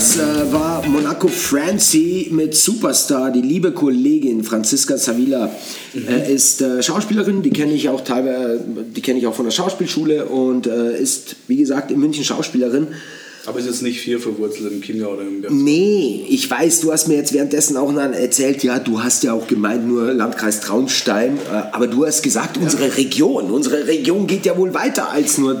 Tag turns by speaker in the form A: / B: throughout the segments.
A: Das äh, war Monaco Francie mit Superstar. Die liebe Kollegin Franziska Savila
B: Mhm.
A: äh, ist äh, Schauspielerin. Die kenne ich auch teilweise, die kenne ich auch von der Schauspielschule und äh, ist, wie gesagt, in München Schauspielerin.
B: Aber ist jetzt nicht viel verwurzelt im Chiemgau oder im Berg.
A: Nee, ich weiß, du hast mir jetzt währenddessen auch erzählt, ja, du hast ja auch gemeint, nur Landkreis Traunstein, äh, aber du hast gesagt, unsere Region, unsere Region geht ja wohl weiter als nur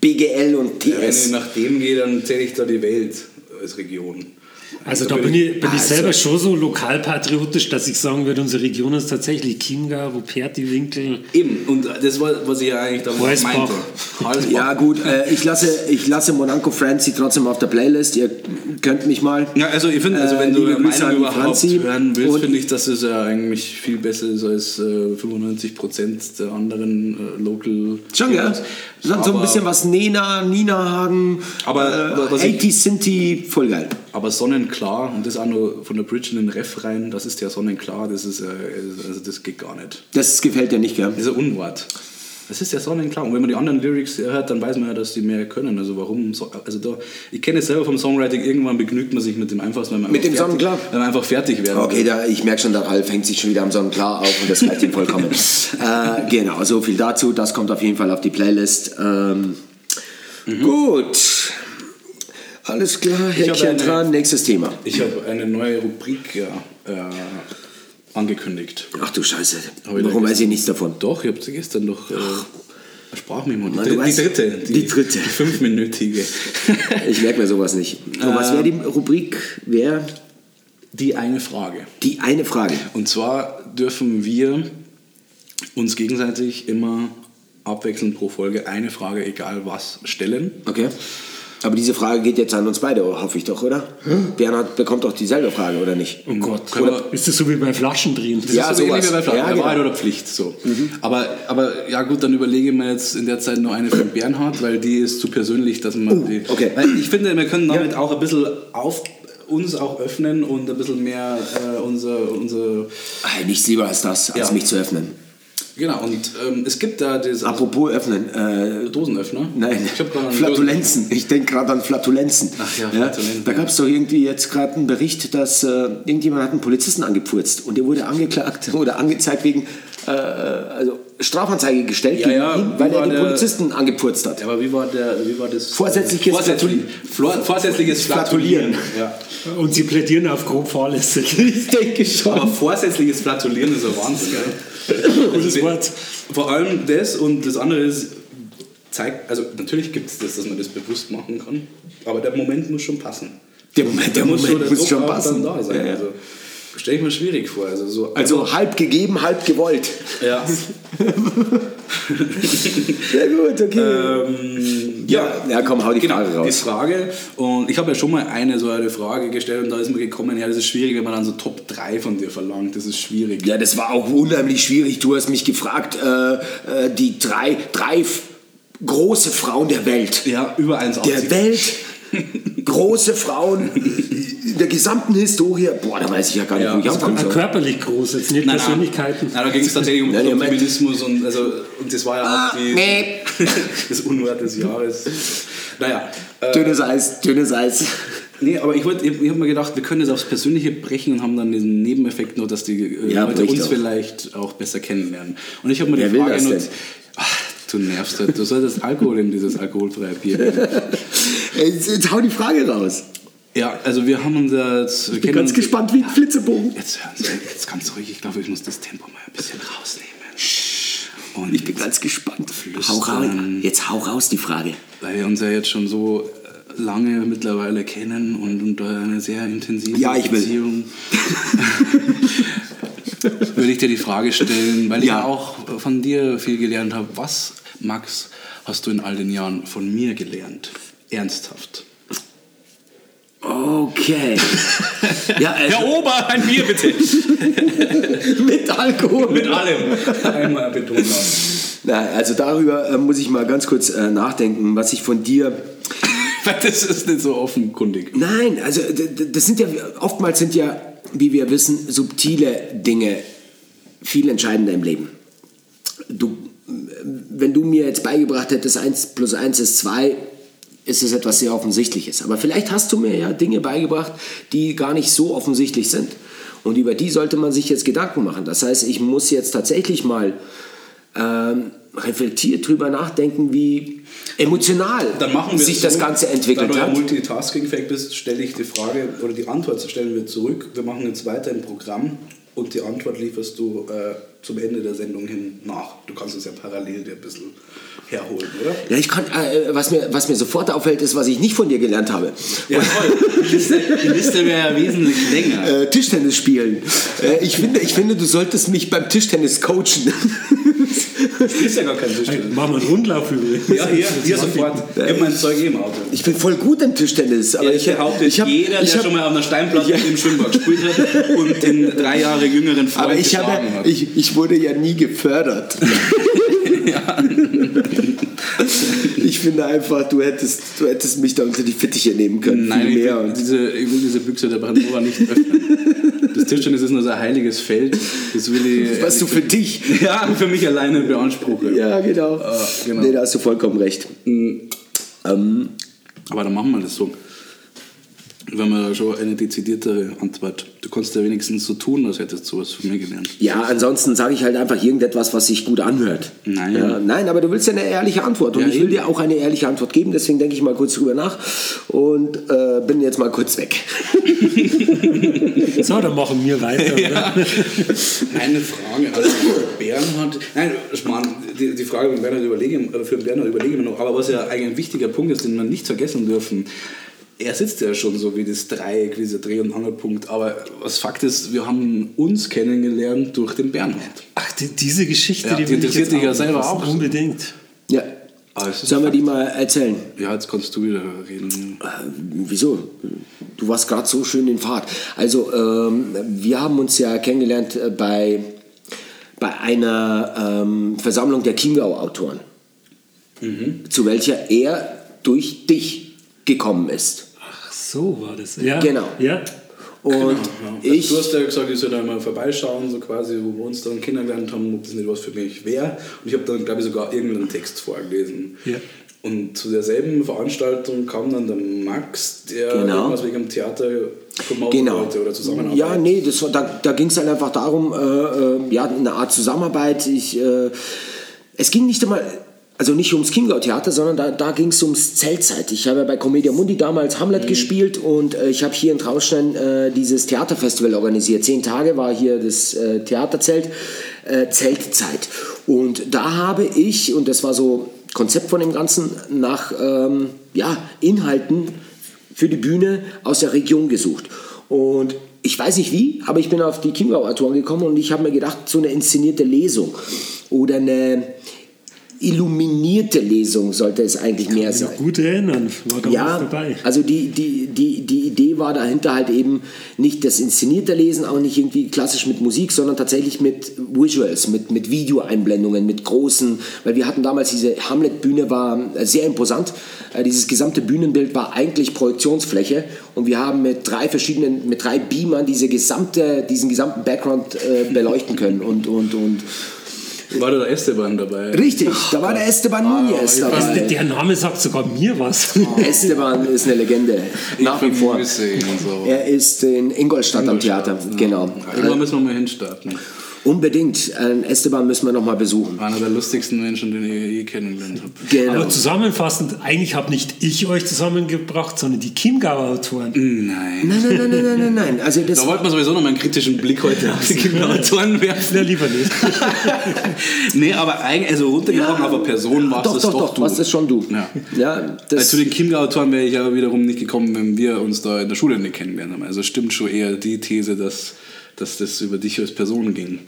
A: BGL und
B: Ja, wenn ich
A: TS.
B: nach dem gehe, dann zähle ich da die Welt als Region.
C: Also da bin ich, bin ich
A: Also-
C: selber schon so lokalpatriotisch, dass ich sagen würde, unsere Region ist tatsächlich Chiemgau, Ruperti, Winkel.
B: Eben, und das war, was ich ja eigentlich
C: Halsbach.
B: meinte.
A: Ja gut, äh, ich lasse, ich lasse Monaco Francie trotzdem auf der Playlist. Ihr könnt mich mal.
B: Ja, also ich finde, also
A: Äh,
B: wenn du
A: liebe
B: eine
A: Grüße an
B: Meinung
A: die
B: überhaupt
A: Franzi.
B: hören willst, finde ich, dass es ja eigentlich viel besser ist als äh, 95% der anderen äh, Local.
A: Schon, ja.
B: Heroes.
A: So, ein bisschen was Nena, Nina Hagen,
B: Aber
A: äh,
B: was ich-
A: 80 Sinti, voll geil.
B: Aber sonnenklar, und das auch nur von der Bridge in den Ref rein, das ist ja sonnenklar, das ist, äh, also das geht gar nicht.
A: Das gefällt dir nicht, gell?
B: Das ist ein Unwort. Das ist ja sonnenklar. Und wenn man die anderen Lyrics hört, dann weiß man ja, dass die mehr können. Also warum? so- Also da, ich kenne es selber vom Songwriting, irgendwann begnügt man sich mit dem einfachsten, wenn man
A: Mit
B: einfach
A: dem
B: fertig,
A: Sonnenklar?
B: Wenn man einfach fertig werden
A: Okay, da, ich merke schon, der Ralf hängt sich schon wieder am Sonnenklar auf und das reicht ihm vollkommen. äh, genau, so viel dazu. Das kommt auf jeden Fall auf die Playlist. Ähm, Gut. Alles klar, Häkchen
B: eine-
A: dran. Nächstes Thema.
B: Ich habe eine neue Rubrik ja, äh, angekündigt.
A: Ach du Scheiße. Warum weiß ich nichts davon?
B: Doch, ich habe sie gestern doch... Äh, Sprachmemo. Die,
A: Mann, weißt-
B: die dritte.
A: die dritte.
B: Die fünfminütige.
A: Ich merke mir sowas nicht. Und was wäre die Rubrik? Wäre
B: die eine Frage.
A: die eine Frage.
B: Und zwar dürfen wir uns gegenseitig immer abwechselnd pro Folge eine Frage, egal was, stellen.
A: Okay. Aber diese Frage geht jetzt an uns beide, hoffe ich doch, oder? Bernhard bekommt doch dieselbe Frage, oder nicht?
C: Oh Gott,
B: wir-
C: ist das so wie beim Flaschendrehen?
B: Das
A: Ja,
B: ist so
A: sowas.
B: ähnlich wie bei Fragen.
A: Ja,
B: Ja,
A: genau.
B: Wahrheit oder Pflicht. So. Aber, aber ja gut, dann überlege ich mir jetzt in der Zeit noch eine von Bernhard, weil die ist zu persönlich, dass man die.
A: okay.
B: Weil ich finde, wir können damit auch ein bisschen auf uns auch öffnen und ein bisschen mehr äh, unser, unser
A: nichts lieber als das, als
B: Ja.
A: mich zu öffnen.
B: Genau und ähm, es gibt da das
A: Apropos öffnen. Äh,
B: Dosenöffner.
A: Nein,
B: ich habe gerade einen
A: Flatulenzen. Ich denke gerade an Flatulenzen.
B: Ach ja, Flatulenzen,
A: Da
B: ja.
A: gab es doch irgendwie jetzt gerade einen Bericht, dass äh, irgendjemand hat einen Polizisten angepfurzt und der wurde angeklagt oder angezeigt wegen äh, also Strafanzeige gestellt
B: Ja, ja,
A: ihn, weil er den
B: der-
A: Polizisten angepfurzt hat.
B: Ja, aber wie war, der, wie war das?
A: Vorsätzliches
B: Vorsätzlich, Flor- vorsätzliches Flatulieren. Ja.
C: Und sie plädieren auf grob fahrlässig.
A: Ich denke schon.
B: Aber vorsätzliches Flatulieren ist ein Wahnsinn. Gell?
C: Gutes Wort.
B: Vor allem das und das andere ist, zeigt, also natürlich gibt es das, dass man das bewusst machen kann, aber der Moment muss schon passen.
A: Der Moment, der
B: Da muss, so
A: Moment
B: der
A: muss schon passen.
B: Da sein.
A: Ja, ja.
B: Also, Stelle ich mir schwierig vor. Also, so
A: Also halb gegeben, halb gewollt.
B: ja.
A: Sehr gut, okay.
B: ähm,
A: ja, ja, komm, hau die
B: genau,
A: Frage
B: die
A: raus.
B: Frage. Und ich habe ja schon mal eine so eine Frage gestellt und da ist mir gekommen, ja, das ist schwierig, wenn man dann so Top 3 von dir verlangt. Das ist schwierig.
A: Ja, das war auch unheimlich schwierig. Du hast mich gefragt, äh, äh, die drei, drei große Frauen der Welt.
B: Ja, über 1,80.
A: Der Welt, große Frauen in der gesamten Historie. Boah, da weiß ich ja gar nicht,
B: Ja,
A: wo ich
B: das
A: anfangen soll.
C: Körperlich groß, jetzt nicht
B: Nein,
C: Persönlichkeiten.
B: Nein, da ging es tatsächlich um,
A: Nein,
B: Feminismus und, also, und das war ja
A: Ah,
B: auch die,
A: nee.
B: das Unwort des Jahres. Naja, äh,
A: Dünnes Eis, dünnes Eis.
B: nee, aber ich, wollt- ich, ich habe mir gedacht, wir können das aufs Persönliche brechen und haben dann diesen Nebeneffekt noch, dass die äh,
A: Ja,
B: Leute uns
A: doch.
B: vielleicht auch besser kennenlernen. Und ich habe mir
A: Wer
B: die Frage? Ach, du nervst halt. Du solltest Alkohol in dieses alkoholfreie Bier.
A: jetzt hau die Frage raus.
B: Ja, also wir haben uns jetzt...
A: Ich bin ganz gespannt wie ein Flitzebogen.
B: Jetzt hören Sie, jetzt ganz ruhig. Ich glaube, ich muss das Tempo mal ein bisschen rausnehmen. Und
A: Ich bin ganz gespannt. Hau raus. Jetzt hau raus die Frage.
B: weil wir uns ja jetzt schon so äh, lange mittlerweile kennen und, und da eine sehr intensive
A: Ja, ich will.
B: Beziehung. Würde ich dir die Frage stellen, weil ich
A: Ja.
B: ja auch von dir viel gelernt habe. Was, Max, hast du in all den Jahren von mir gelernt? Ernsthaft.
A: Okay. ja, also,
B: Ober, ein Bier bitte.
A: mit Alkohol.
B: Mit allem. Einmal betonen.
A: Na, also darüber äh, muss ich mal ganz kurz äh, nachdenken, was ich von dir.
B: Das ist nicht so offenkundig.
A: Nein, also das sind ja oftmals sind ja, wie wir wissen, subtile Dinge viel entscheidender im Leben. Du, äh, wenn du mir jetzt beigebracht hättest, 1 plus 1 ist 2, ist es etwas sehr Offensichtliches. Aber vielleicht hast du mir ja Dinge beigebracht, die gar nicht so offensichtlich sind. Und über die sollte man sich jetzt Gedanken machen. Das heißt, ich muss jetzt tatsächlich mal ähm, reflektiert drüber nachdenken, wie emotional sich
B: es
A: das
B: so,
A: Ganze entwickelt
B: Da du ja
A: hat.
B: multitaskingfähig bist, stelle ich die Frage oder die Antwort stellen wir zurück. Wir machen jetzt weiter im Programm und die Antwort lieferst du äh, zum Ende der Sendung hin nach. Du kannst es ja parallel dir ein bisschen herholen, oder?
A: Ja, ich kann, äh, was, mir, was mir sofort auffällt, ist, was ich nicht von dir gelernt habe.
B: Ja, toll. Die Liste, Liste wäre ja wesentlich länger.
A: Äh, Tischtennis spielen. Äh, ich, finde, ich finde, du solltest mich beim Tischtennis coachen.
B: Du spielst ja gar kein Tischtennis.
C: Machen wir einen Rundlauf übrigens.
B: Ja, hier, hier sofort. Ich habe mein Zeug eh im Auto.
A: Ich bin voll gut im Tischtennis. Aber
B: Aber
A: ich
B: behauptet
A: ich hab,
B: jeder, der
A: ich hab,
B: schon mal auf einer Steinplatte im Schwimmbad gespielt hat und den drei Jahre jüngeren Freund
A: Aber ich, habe,
B: hat.
A: ich, ich wurde ja nie gefördert. Ich finde einfach, du hättest, du hättest mich da unter die Fittiche nehmen können.
B: Nein,
A: viel
B: ich
A: mehr.
B: will,
A: Und
B: diese, ich will diese Büchse der Pandora nicht öffnen. Das Tischtennis ist nur so ein heiliges Feld. Das will ich.
A: was du für dich.
B: Ja, für mich alleine beanspruche.
A: Ja, genau.
B: genau.
A: Nee, da hast du vollkommen recht. Ähm,
B: Aber dann machen wir das so. Wenn wir schon eine dezidiertere Antwort. Du kannst ja wenigstens so tun, als hättest du was von mir gelernt.
A: ja, ansonsten sage ich halt einfach irgendetwas, was sich gut anhört.
B: Nein.
A: Ja, nein, aber du willst ja eine ehrliche Antwort. Und
B: Ja,
A: ich will
B: eben.
A: dir auch eine ehrliche Antwort geben. Deswegen denke ich mal kurz drüber nach und äh, bin jetzt mal kurz weg.
C: So, dann machen wir weiter. Oder?
B: Eine Frage, also Bernhard. Nein, Schmarrn, die, die Frage Bernhard überlege, für Bernhard überlege ich mir noch. Aber was ja eigentlich ein wichtiger Punkt ist, den wir nicht vergessen dürfen, er sitzt ja schon so wie das Dreieck, wie dieser Dreh- und Angelpunkt. Aber was Fakt ist, wir haben uns kennengelernt durch den Bernhard.
C: Ach, die, diese Geschichte,
B: Ja,
C: die,
B: die interessiert
C: jetzt
B: dich ja
C: auch
B: selber auch.
C: Unbedingt.
A: Ja.
B: Ist
A: Sollen wir die mal erzählen?
B: Ja, jetzt kannst du wieder reden.
A: Wieso? Du warst gerade so schön in Fahrt. Also, ähm, wir haben uns ja kennengelernt äh, bei, bei einer ähm, Versammlung der Chiemgau-Autoren, zu welcher er durch dich gekommen ist.
C: So war das. Ja.
A: Genau.
C: Ja.
A: Und
B: Ja.
A: ich.
B: du hast ja gesagt, ich soll da mal vorbeischauen, so quasi, wo wir uns dann kennengelernt haben, ob das nicht was für mich wäre. Und ich habe dann, glaube ich, sogar irgendeinen Text vorgelesen.
C: Ja.
B: Und zu derselben Veranstaltung kam dann der Max, der
A: Genau.
B: irgendwas wegen dem Theater promoten
A: Genau.
B: wollte oder Zusammenarbeit.
A: Ja, nee, das, war- da, da ging es halt einfach darum, äh, äh, ja, eine Art Zusammenarbeit. Ich, äh, es ging nicht einmal, also nicht ums Chiemgau-Theater, sondern da, da ging es ums Zeltzeit. Ich habe ja bei Comedia Mundi damals Hamlet
B: Mhm.
A: gespielt und äh, ich habe hier in Traunstein äh, dieses Theaterfestival organisiert. Zehn Tage war hier das äh, Theaterzelt, äh, Zeltzeit. Und da habe ich, und das war so Konzept von dem Ganzen, nach ähm, ja, Inhalten für die Bühne aus der Region gesucht. Und ich weiß nicht wie, aber ich bin auf die Chiemgau-Autoren gekommen und ich habe mir gedacht, so eine inszenierte Lesung oder eine illuminierte Lesung sollte es eigentlich mehr sein.
C: gut erinnern. War damals
A: Ja,
C: dabei.
A: also die, die, die, die Idee war dahinter halt eben nicht das inszenierte Lesen, auch nicht irgendwie klassisch mit Musik, sondern tatsächlich mit Visuals, mit, mit Videoeinblendungen, mit großen, weil wir hatten damals diese Hamlet-Bühne, war sehr imposant. Äh, Dieses gesamte Bühnenbild war eigentlich Projektionsfläche und wir haben mit drei verschiedenen, mit drei Beamern diese gesamte, diesen gesamten Background äh, beleuchten können und, und, und
B: War da der Esteban dabei?
A: richtig, da war der Esteban Nunez
C: Also,
A: dabei.
C: der Name sagt sogar mir was.
A: Esteban ist eine Legende, nach wie vor.
B: so.
A: Er ist in Ingolstadt, am Theater, genau.
B: Irgendwann müssen wir mal hinstarten.
A: Unbedingt. Einen Esteban müssen wir noch mal besuchen.
B: Einer der lustigsten Menschen, den ich je kennengelernt habe.
A: Genau.
C: Aber zusammenfassend, eigentlich habe nicht ich euch zusammengebracht, sondern die Chiemgauer Autoren.
B: Nein.
A: Nein, nein, nein, nein, nein, nein, nein. Also das
B: Da wollten wir sowieso noch mal einen kritischen Blick heute auf die Kinderautoren werfen.
C: Na, lieber nicht.
B: nee, aber eigentlich, also runtergebrochen auf eine Person warst
A: doch,
B: das
A: doch,
B: doch,
A: doch,
B: du.
A: warst das schon du.
B: Ja.
A: ja
B: Also
A: das,
B: zu den Chiemgau-Autoren wäre ich ja wiederum nicht gekommen, wenn wir uns da in der Schule nicht kennengelernt haben. Also stimmt schon eher die These, dass, dass das über dich als Person ging.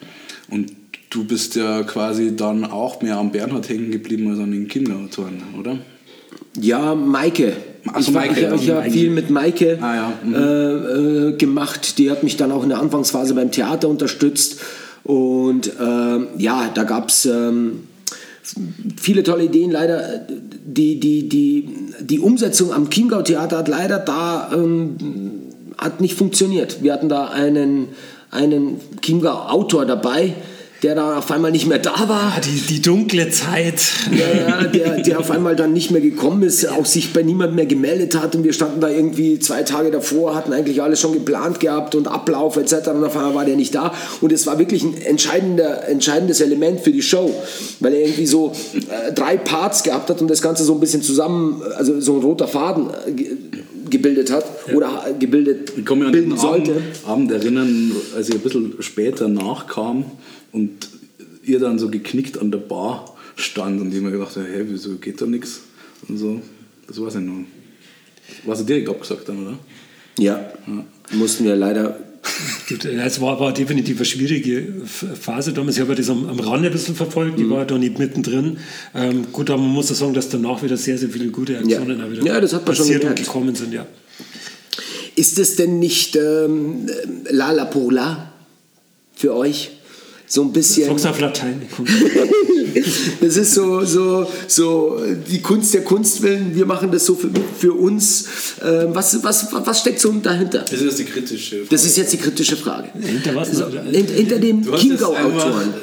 B: Und du bist ja quasi dann auch mehr am Bernhard hängen geblieben als an den Chiemgau-Autoren, oder?
A: ja, Maike.
B: Ach so,
A: ich war-
B: Maike,
A: ich,
B: ja.
A: ich habe viel mit Maike
B: Ah, ja. Mhm.
A: äh, äh, gemacht. Die hat mich dann auch in der Anfangsphase beim Theater unterstützt. Und ähm, ja, da gab es ähm, viele tolle Ideen. Leider, äh, die, die, die, die Umsetzung am Chiemgau-Theater hat leider da ähm, hat nicht funktioniert. Wir hatten da einen, einen Chiemgau-Autor dabei, der da auf einmal nicht mehr da war.
C: Ah, die, die dunkle Zeit.
A: Ja, ja, der, der auf einmal dann nicht mehr gekommen ist, auch sich bei niemand mehr gemeldet hat und wir standen da irgendwie zwei Tage davor, hatten eigentlich alles schon geplant gehabt und Ablauf etc. und auf einmal war der nicht da und es war wirklich ein entscheidender, entscheidendes Element für die Show, weil er irgendwie so äh, drei Parts gehabt hat und das Ganze so ein bisschen zusammen, also so ein roter Faden äh, gebildet hat oder äh, gebildet
B: Ich kann mich an
A: bilden
B: den Abend,
A: sollte.
B: Abend erinnern, als ich ein bisschen später nachkam und ihr dann so geknickt an der Bar stand und ich mir gedacht habe, hä, wieso geht da nichts? Und so, das weiß ich noch. Warst du direkt abgesagt dann, oder?
A: Ja, mussten wir leider
C: Es war, war definitiv eine schwierige Phase damals. Ich habe das am, am Rande ein bisschen verfolgt, ich war da nicht mittendrin. Ähm, gut, aber man muss auch sagen, dass danach wieder sehr, sehr viele gute Aktionen
A: Ja.
C: wieder
A: Ja, das hat man schon
C: passiert und
A: gemerkt.
C: gekommen sind. Ja.
A: Ist es denn nicht ähm, la la pour la für euch? So ein bisschen.
C: Sag's auf Latein.
A: Das ist so, so, so die Kunst der Kunst willen. Wir machen das so für, für uns. Ähm, was, was, was steckt so dahinter?
B: Das ist jetzt die kritische Frage.
A: Das ist jetzt die kritische Frage.
C: Hinter was?
A: So, hint- hinter dem Chiemgau-Autoren.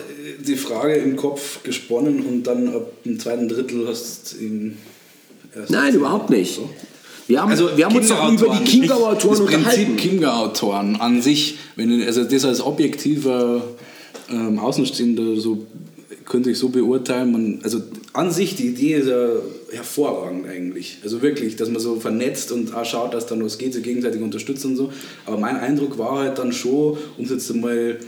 B: die Frage im Kopf gesponnen und dann ab dem zweiten Drittel hast du ihn erst
A: Nein, überhaupt nicht. Wir haben,
B: Also
A: wir haben uns doch über die Chiemgau-Autoren
B: Das Prinzip
A: unterhalten.
B: Chiemgau-Autoren an sich, wenn du, also das als objektiver ähm, Außenstehender so könnte ich so beurteilen, man, also an sich die Idee ist ja hervorragend eigentlich. Also wirklich, dass man so vernetzt und auch schaut, dass dann was geht, sich gegenseitig unterstützt und so. Aber mein Eindruck war halt dann schon, um es jetzt mal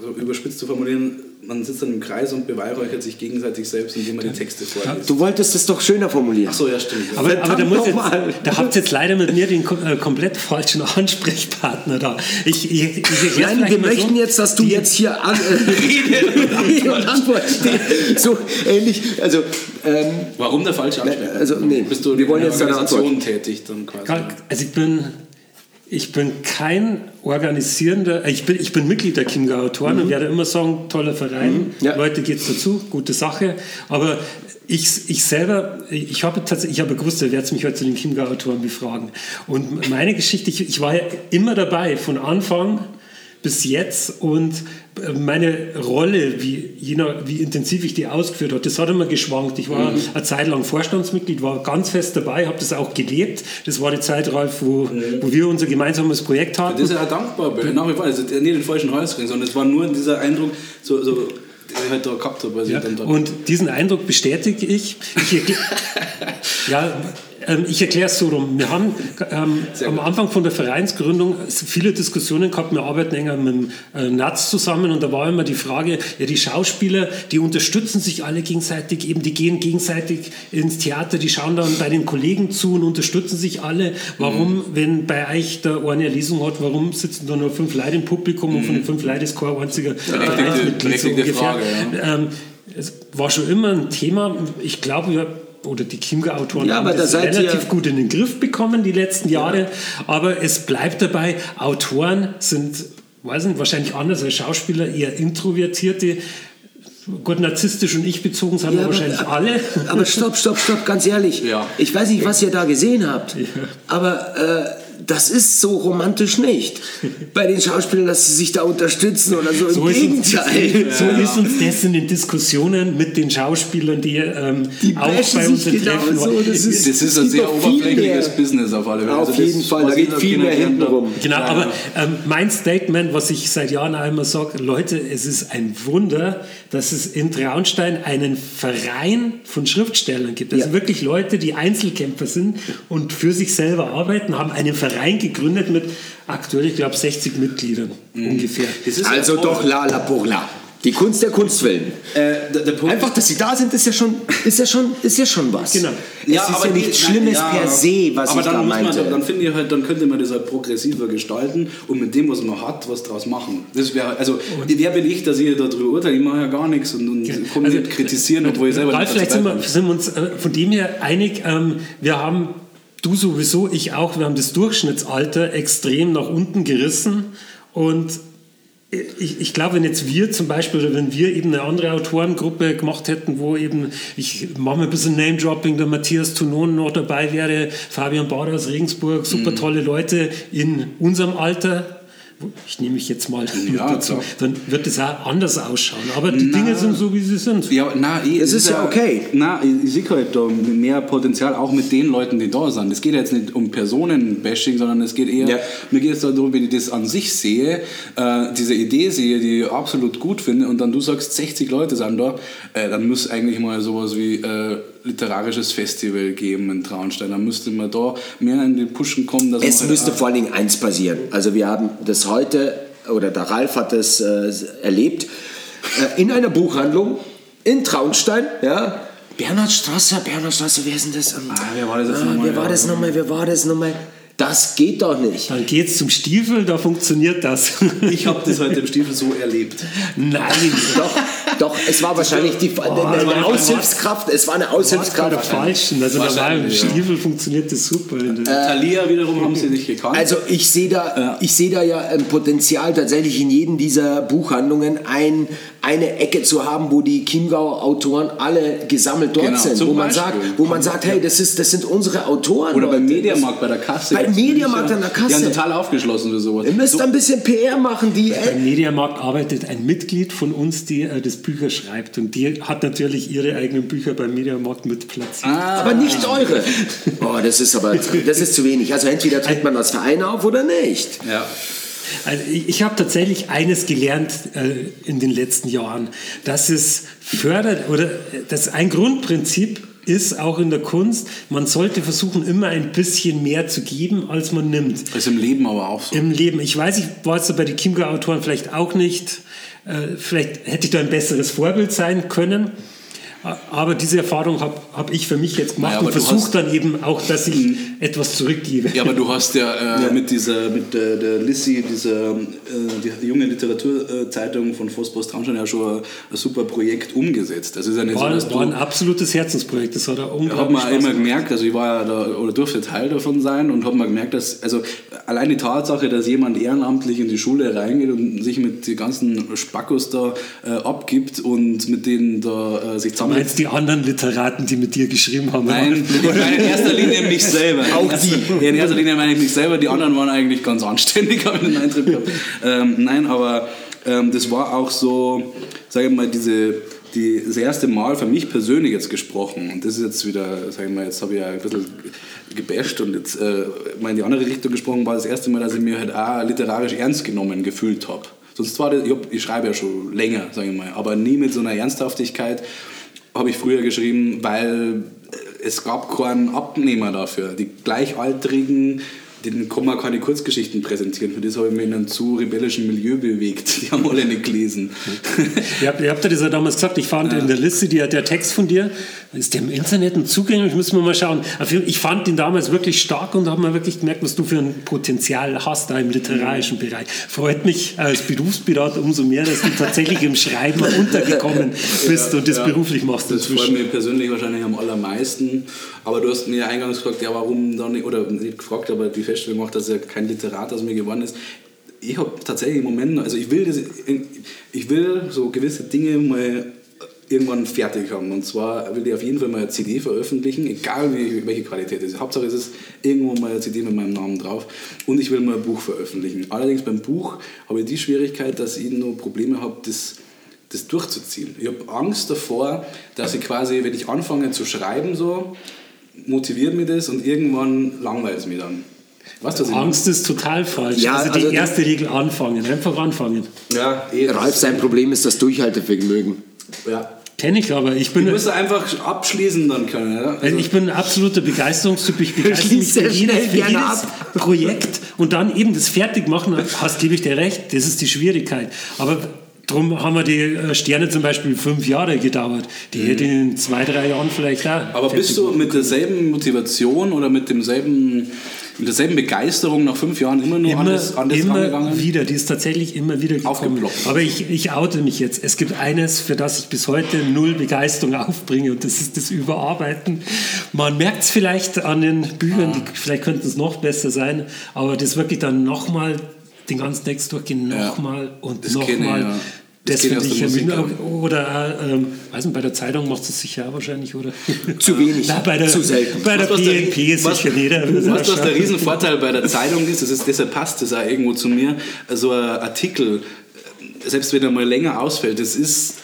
B: so überspitzt zu formulieren, man sitzt dann im Kreis und beweihräuchert sich gegenseitig selbst, indem man die Texte vorliest.
A: Du wolltest es doch schöner formulieren.
B: Ach so, ja, stimmt. Ja.
C: Aber, aber da, muss jetzt, da habt ihr jetzt leider mit mir den äh, komplett falschen Ansprechpartner da. Ich, ich, ich
A: Nein, wir möchten
C: so.
A: jetzt, dass du jetzt hier an, äh, Rede und Antwort stehst. So ähnlich. Also, ähm,
B: Warum der falsche Ansprechpartner?
A: Also, nee,
B: Bist du
A: wir wollen
B: in der
A: jetzt deine Antwort.
B: tätig dann quasi?
C: Also ich bin, ich bin kein organisierender, äh, ich bin, ich bin Mitglied der Chiemgau Autoren und werde immer sagen, toller Verein,
A: Mhm. Ja.
C: Leute geht's dazu, gute Sache. Aber ich, ich selber, ich habe tatsächlich, ich habe gewusst, ihr werdet mich heute zu den Chiemgau Autoren befragen. Und meine Geschichte, ich, ich war ja immer dabei, von Anfang bis jetzt und äh, meine Rolle, wie, je nach, wie intensiv ich die ausgeführt habe, das hat immer geschwankt. Ich war eine Zeit lang Vorstandsmitglied, war ganz fest dabei, habe das auch gelebt. Das war die Zeit, Ralf, wo, wo wir unser gemeinsames Projekt hatten.
B: Das ist ja dankbar, bin. nach wie vor. Also nicht den falschen Hals kriegen, sondern es war nur dieser Eindruck, so, so, den ich halt da gehabt habe.
C: Ja, und diesen Eindruck bestätige ich. Ich, ja, ich erkläre es so rum. Wir haben ähm, am Anfang von der Vereinsgründung viele Diskussionen gehabt. Wir arbeiten enger mit dem äh, NATS zusammen und da war immer die Frage, ja, die Schauspieler, die unterstützen sich alle gegenseitig, eben die gehen gegenseitig ins Theater, die schauen dann bei den Kollegen zu und unterstützen sich alle. Warum,
B: Mhm.
C: wenn bei euch der eine Lesung hat, warum sitzen da nur fünf Leute im Publikum und von den fünf Leuten ist kein einziger Vereinsmitglied so
B: Mhm.
C: ungefähr.
B: Frage,
C: Ähm, es war schon immer ein Thema. Ich glaube, wir oder die Chiemgau-Autoren
A: Ja,
C: haben
A: da
C: das relativ gut in den Griff bekommen die letzten Jahre. Aber es bleibt dabei, Autoren sind, weiß nicht, wahrscheinlich anders als Schauspieler, eher introvertierte. Gut, narzisstisch und ich bezogen sind
A: Ja, aber-
C: wahrscheinlich alle.
A: Aber stopp, stopp, stopp, ganz ehrlich.
B: Ja.
A: Ich weiß nicht, was ihr da gesehen habt, aber äh, das ist so romantisch nicht. Bei den Schauspielern, dass sie sich da unterstützen oder so. Im
C: So ist, uns,
A: Gegenteil.
C: so ist uns das in den Diskussionen mit den Schauspielern, die, ähm,
A: Die
C: auch bei unseren
A: genau
C: Treffen
A: so, das ist-
B: das ist ein sehr oberflächliches. Business auf alle Fälle.
A: Auf
B: Also das,
A: jeden Fall, da geht viel mehr hinten rum.
C: Genau,
B: Ja,
C: aber ähm, mein Statement, was ich seit Jahren auch immer sage, Leute, es ist ein Wunder, dass es in Traunstein einen Verein von Schriftstellern gibt. Also
A: Ja.
C: wirklich Leute, die Einzelkämpfer sind und für sich selber arbeiten, haben einen Verein gegründet mit aktuell, ich glaube, 60 Mitgliedern ungefähr.
B: Das ist
A: Also
B: ja
A: doch la la pour la. Die Kunst der Kunst willen.
B: Äh, der, der
A: Einfach, dass sie da sind, ist ja schon, ist ja schon, ist ja schon was.
C: Genau.
A: Es ist ja
B: die-
A: nichts Schlimmes
B: nein,
A: per se, was
B: aber
A: ich
B: dann
A: da
B: muss man,
A: meinte.
B: Dann finde ich halt, dann könnte man das halt progressiver gestalten und mit dem, was man hat, was draus machen. Das wäre, also, wer bin ich, dass ich darüber urteile? Ich mache ja gar nichts und, und komme
C: Also,
B: nicht kritisieren, obwohl ich selber
C: Ralf,
B: nicht
C: vielleicht sind wir, sind wir uns äh, von dem her einig. Ähm, wir haben, du sowieso, ich auch, wir haben das Durchschnittsalter extrem nach unten gerissen. Und ich, ich glaube, wenn jetzt wir zum Beispiel, oder wenn wir eben eine andere Autorengruppe gemacht hätten, wo eben, ich mache mal ein bisschen Name-Dropping, der Matthias Tunon noch dabei wäre, Fabian Bauer aus Regensburg, super tolle Leute in unserem Alter, ich nehme mich jetzt mal
B: Ja,
C: dazu,
B: klar.
C: dann wird es auch anders ausschauen. Aber die Dinge sind so, wie sie sind.
B: Ja, na, ich,
A: Es ist ja okay.
B: Na, ich, ich sehe halt da mehr Potenzial auch mit den Leuten, die da sind. Es geht jetzt nicht um Personenbashing, sondern es geht eher,
A: Ja.
B: mir geht es darum, wenn ich das an sich sehe, äh, diese Idee sehe, die ich absolut gut finde, und dann du sagst, 60 Leute sind da, äh, dann muss eigentlich mal sowas wie äh, literarisches Festival geben in Traunstein. Dann müsste man da mehr in den Pushen kommen. Dass
A: Es
B: man
A: müsste
B: halt,
A: vor allen Dingen eins passieren. Also wir haben das heute, oder der Ralf hat das äh, erlebt, äh, in einer Buchhandlung in Traunstein, ja. Bernhard Strasser, Bernhard Strasser, wer ist denn das?
B: Ah, wer war das
A: Ah,
B: nochmal?
A: Wer war das nochmal? Wer war das nochmal? Das geht doch nicht.
C: Dann geht es zum Stiefel, da funktioniert das.
B: ich habe das heute im Stiefel so erlebt.
C: Nein,
A: Doch, doch, es war wahrscheinlich die,
C: Oh,
A: eine, eine Aushilfskraft. Es war eine
C: das war der
A: Aushilfskraft.
C: falschen. Also normal im
B: Wahrscheinlich, ja.
C: Stiefel funktioniert das super.
A: Äh,
B: Thalia wiederum haben sie nicht gekannt.
A: Also ich sehe da, ich sehe da ja ein Potenzial tatsächlich in jedem dieser Buchhandlungen ein, eine Ecke zu haben, wo die Chiemgauer Autoren alle gesammelt dort
B: Genau,
A: sind, wo man
B: Beispiel.
A: sagt, wo man sagt, hey, das ist, das sind unsere Autoren.
B: Oder beim. Mediamarkt bei der Kasse.
A: Beim Mediamarkt an der Kasse.
B: Die haben total aufgeschlossen für sowas.
A: Ihr müsst
B: So-
A: ein bisschen PR machen, die.
C: Beim Mediamarkt arbeitet ein Mitglied von uns, die äh, das Bücher schreibt. Und die hat natürlich ihre eigenen Bücher beim Mediamarkt mit platziert.
B: Ah,
A: aber nicht eure. Oh, das ist aber das ist zu wenig. Also entweder tritt man als Verein auf oder nicht.
B: ja.
C: Also ich, habe tatsächlich eines gelernt äh, in den letzten Jahren, dass es fördert oder dass ein Grundprinzip ist auch in der Kunst, man sollte versuchen, immer ein bisschen mehr zu geben, als man nimmt.
B: Das ist im Leben aber auch so.
C: Im Leben. Ich weiß, ich war jetzt bei den Chiemgau-Autoren vielleicht auch nicht. Äh, vielleicht hätte ich da ein besseres Vorbild sein können. Aber diese Erfahrung habe hab ich für mich jetzt gemacht
B: Naja,
C: und versuche dann eben auch, dass ich etwas zurückgebe.
B: Ja, aber du hast ja, äh, mit dieser, mit der, der Lissy, dieser äh, die junge Literaturzeitung von Vossbos Traunstein ja schon ein, ein super Projekt umgesetzt. Das ist ja nicht so,
C: War, war ein absolutes Herzensprojekt. Das hat er
B: Da hat
C: unglaublich
B: man
C: Spaß
B: immer gemerkt, also ich war ja da oder durfte Teil davon sein und habe mal gemerkt, dass also allein die Tatsache, dass jemand ehrenamtlich in die Schule reingeht und sich mit den ganzen Spackos da äh, abgibt und mit denen da äh, sich zusammen
C: meinst die anderen Literaten, die mit dir geschrieben haben?
B: Nein, in erster Linie mich selber. Auch die. In erster Linie meine ich mich selber, die anderen waren eigentlich ganz anständig, habe ich den Eindruck gehabt. Ähm, nein, aber ähm, das war auch so, sage ich mal, diese, die, das erste Mal für mich persönlich jetzt gesprochen. Und das ist jetzt wieder, sage ich mal, jetzt habe ich ja ein bisschen gebasht und jetzt äh, mal in die andere Richtung gesprochen, war das erste Mal, dass ich mir halt auch literarisch ernst genommen gefühlt habe. Sonst war das, ich, hab, ich schreibe ja schon länger, sage ich mal, aber nie mit so einer Ernsthaftigkeit habe ich früher geschrieben, weil es gab keinen Abnehmer dafür. Die Gleichaltrigen, denen kann man keine Kurzgeschichten präsentieren. Für das habe ich mich in einem zu rebellischen Milieu bewegt. Die haben alle nicht gelesen.
C: Ihr habt, ihr habt ja das ja damals gesagt, ich fand in der Liste, die, der Text von dir, ist der im Internet zugänglich, müssen wir mal schauen. Also ich fand ihn damals wirklich stark und habe mir wirklich gemerkt, was du für ein Potenzial hast da im literarischen Bereich. Freut mich als Berufsberater umso mehr, dass du tatsächlich im Schreiben untergekommen bist und das
B: ja.
C: beruflich machst
B: Das freut
C: inzwischen.
B: mich persönlich wahrscheinlich am allermeisten. Aber du hast mir eingangs gefragt, ja, warum dann nicht, oder nicht gefragt, aber die Feststellung gemacht, dass er kein Literat aus mir geworden ist. Ich habe tatsächlich im Moment, also ich will, das, ich will so gewisse Dinge mal irgendwann fertig haben. Und zwar will ich auf jeden Fall mal eine CD veröffentlichen, egal wie, welche Qualität es ist. Hauptsache es ist irgendwo mal eine CD mit meinem Namen drauf. Und ich will mal ein Buch veröffentlichen. Allerdings beim Buch habe ich die Schwierigkeit, dass ich noch Probleme habe, das das durchzuziehen. Ich habe Angst davor, dass ich quasi, wenn ich anfange zu schreiben, so, motiviert mich das und irgendwann langweilt es mich dann. Weißt was meine?
C: Angst ist total falsch.
A: Ja,
C: also die
A: also-
C: erste Regel anfangen, einfach anfangen.
B: Ja, eh,
A: Ralf, sein Problem ist das Durchhaltevermögen.
B: Ja.
C: Kenne ich aber. Ich bin,
B: Du musst einfach abschließen dann können. Ja?
C: Also ich bin ein absoluter Begeisterungstyp. Ich begeister mich für jedes, für jedes Projekt und dann eben das Fertigmachen. Hast gebe ich dir recht, das ist die Schwierigkeit. Aber darum haben wir die äh, Sterne zum Beispiel fünf Jahre gedauert. Die hätte ich in zwei, drei Jahren vielleicht auch.
B: Mhm. Aber bist du mit derselben Motivation oder mit demselben mit derselben Begeisterung nach fünf Jahren immer nur an
C: Immer,
B: das, an das
C: immer wieder, die ist tatsächlich immer wieder gekommen.
B: Aufgeploppt.
C: Aber ich, ich oute mich jetzt. Es gibt eines, für das ich bis heute null Begeisterung aufbringe und das ist das Überarbeiten. Man merkt es vielleicht an den Büchern, die, vielleicht könnten es noch besser sein, aber das wirklich dann nochmal den ganzen Text durchgehen,
B: Ja.
C: nochmal und
B: kenne ich,
C: nochmal.
B: ja.
C: Das,
B: geht
C: finde ich ja oder ähm, weiß nicht, bei der Zeitung macht es sicher auch wahrscheinlich, oder?
A: Zu wenig,
C: Na, bei der,
A: zu selten.
C: Bei der
B: Was- was
C: PNP ist
B: was-
C: sicher jeder.
B: Du, was der Riesenvorteil bei der Zeitung ist? Das ist deshalb passt das auch irgendwo zu mir. So ein Artikel, selbst wenn er mal länger ausfällt, das ist,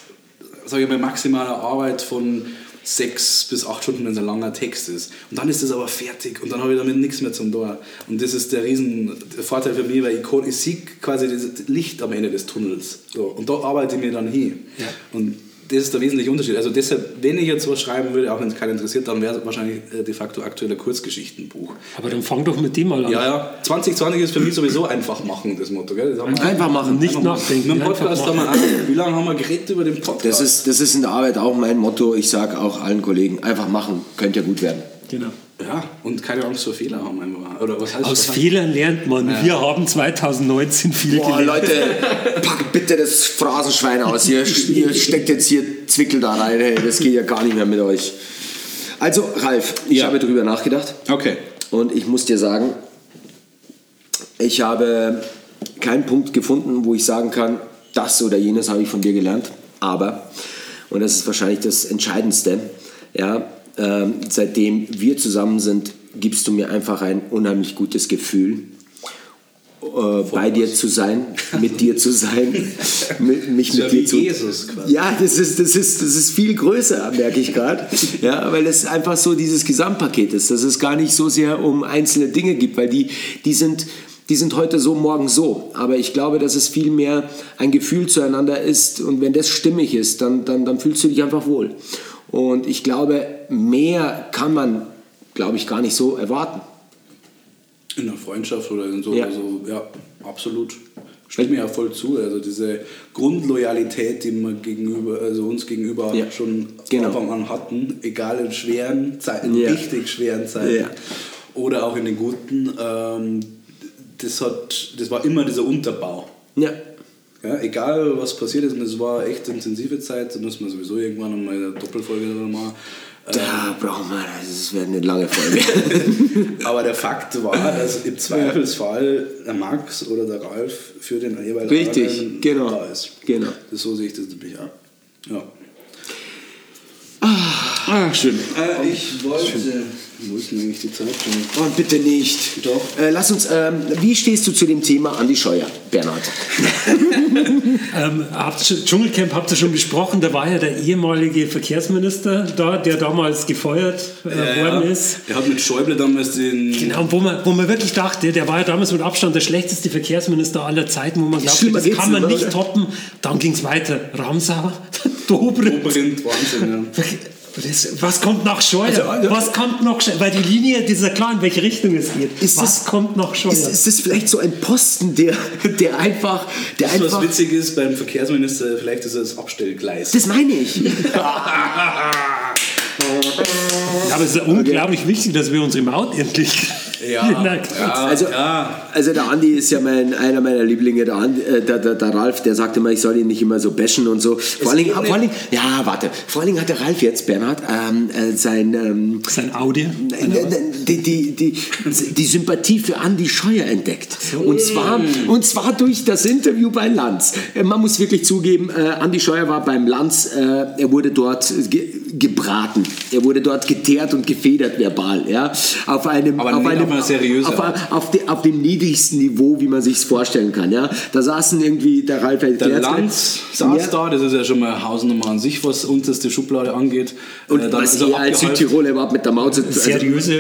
B: sage ich mal, maximale Arbeit von sechs bis acht Stunden, wenn es ein langer Text ist. Und dann ist das aber fertig und dann habe ich damit nichts mehr zum Tor. Und das ist der riesen Vorteil für mich, weil ich, ich sehe quasi das Licht am Ende des Tunnels. So. Und da arbeite ich mir dann hin.
C: Ja.
B: Und das ist der wesentliche Unterschied. Also deshalb, wenn ich jetzt was schreiben würde, auch wenn es keinen interessiert, dann wäre es wahrscheinlich äh, de facto aktuell ein Kurzgeschichtenbuch.
C: Aber dann fang doch mit dem mal an.
B: Ja, ja. 2020 ist für mich sowieso einfach machen, das Motto. Gell? Das wir
A: Einfach machen.
C: Nicht
B: einfach
C: nachdenken.
B: Mit dem
C: einfach
B: Podcast haben
C: machen.
B: wir wie lange haben wir geredet über den Podcast?
A: Das ist, das ist in der Arbeit auch mein Motto. Ich sage auch allen Kollegen, einfach machen, könnte ja gut werden.
C: Genau.
B: Ja, und keine Angst vor Fehler haben einfach. Oder was heißt
C: Aus
B: was
C: Fehlern lernt man. Wir haben 2019 viel
A: Boah,
C: gelernt.
A: Leute, packt bitte das Phrasenschwein aus. Ihr, ihr steckt jetzt hier Zwickel da rein. Hey, das geht ja gar nicht mehr mit euch. Also, Ralf, ich
B: Ja.
A: habe darüber nachgedacht.
B: Okay.
A: Und ich muss dir sagen, ich habe keinen Punkt gefunden, wo ich sagen kann, das oder jenes habe ich von dir gelernt. Aber, und das ist wahrscheinlich das Entscheidendste, ja, ähm, seitdem wir zusammen sind, gibst du mir einfach ein unheimlich gutes Gefühl, äh, bei dir zu sein, mit dir zu sein, mit, mich
B: Ja,
A: mit dir zu
B: Jesus quasi.
A: ja, das ist, das ist, das ist viel größer, merke ich gerade. Ja, weil es einfach so dieses Gesamtpaket ist, dass es gar nicht so sehr um einzelne Dinge gibt, weil die, die, sind, die sind heute so, morgen so. Aber ich glaube, dass es viel mehr ein Gefühl zueinander ist und wenn das stimmig ist, dann, dann, dann fühlst du dich einfach wohl. Und ich glaube, mehr kann man, glaube ich, gar nicht so erwarten.
B: In einer Freundschaft oder in so,
A: Ja.
B: also, ja, absolut. Stimmt mir ja voll zu. Also diese Grundloyalität, die wir gegenüber, also uns gegenüber
A: Ja.
B: schon
A: Genau.
B: von Anfang an hatten, egal in schweren Zeiten,
A: Ja.
B: richtig schweren Zeiten
A: Ja.
B: oder auch in den guten, ähm, das, hat, das war immer dieser Unterbau.
A: Ja.
B: Ja, egal was passiert ist, und es war echt intensive Zeit, da müssen wir sowieso irgendwann einmal eine Doppelfolge darüber machen.
A: Da brauchen wir, das wäre eine lange Folge.
B: Aber der Fakt war, dass im Zweifelsfall der Max oder der Ralf für den jeweils
A: Richtig, genau.
B: da ist.
A: Genau.
B: Das, so sehe ich das nämlich auch. Ja.
A: Ah, schön.
B: Äh, ich wollte. Wo ist denn eigentlich die Zeit schon?
A: Oh, bitte nicht.
B: Doch.
A: Äh, lass uns, ähm, wie stehst du zu dem Thema Andi Scheuer, Bernhard?
C: Ähm, habt ihr- Dschungelcamp habt ihr schon besprochen, da war ja der ehemalige Verkehrsminister da, der damals gefeuert äh, worden ist.
B: Der hat mit Schäuble damals den.
C: Genau, und wo man, wo man wirklich dachte, der war ja damals mit Abstand der schlechteste Verkehrsminister aller Zeiten, wo man glaubte,
A: Schlimmer
C: das kann man
A: nicht,
C: nicht
A: oder?
C: toppen. Dann ging es weiter. Ramsauer, Dobrindt.
B: Dobrindt, Wahnsinn, ja.
C: Das, was kommt nach Scheuer?
A: Also, also-
C: was kommt nach Scheuer? Weil die Linie, das ist ja klar, in welche Richtung es geht.
A: Ist
C: was
A: das-
C: kommt nach Scheuer?
A: Ist, ist das vielleicht so ein Posten, der, der einfach, der
B: Was
A: einfach,
B: witzig ist beim Verkehrsminister, vielleicht ist er das Abstellgleis.
A: das meine ich.
C: Ja, aber es ist unglaublich wichtig, dass wir unsere Maut endlich.
B: Ja,
C: Na,
B: ja,
A: Also,
B: ja.
A: also der Andi ist ja mein, einer meiner Lieblinge, der, Andi, äh, der, der, der Ralf, der sagt immer, ich soll ihn nicht immer so bashen und so. Vor allen, Dingen, vor allen Dingen, ja, warte, vor allen Dingen hat der Ralf jetzt, Bernhard, ähm, äh, sein, ähm,
C: Sein Audi.
A: die, die, die, die Sympathie für Andi Scheuer entdeckt. Und zwar, und zwar durch das Interview bei Lanz. Äh, Man muss wirklich zugeben, äh, Andi Scheuer war beim Lanz, äh, er wurde dort gebraten. Er wurde dort geteert und gefedert verbal. Ja? Auf einem,
B: Aber
A: auf
B: nicht
A: einem,
B: auf eine seriöse
A: auf,
B: Art.
A: auf, de, auf dem niedrigsten Niveau, wie man sich vorstellen kann. Ja? Da saßen irgendwie der Ralf
B: Der Lanz saß da, das ist ja schon mal Hausnummer an sich, was unterste Schublade angeht.
A: Und
B: Äh, dann
A: was
B: ist er
A: er als. Südtiroler überhaupt mit der Maut zu also,
C: Seriöse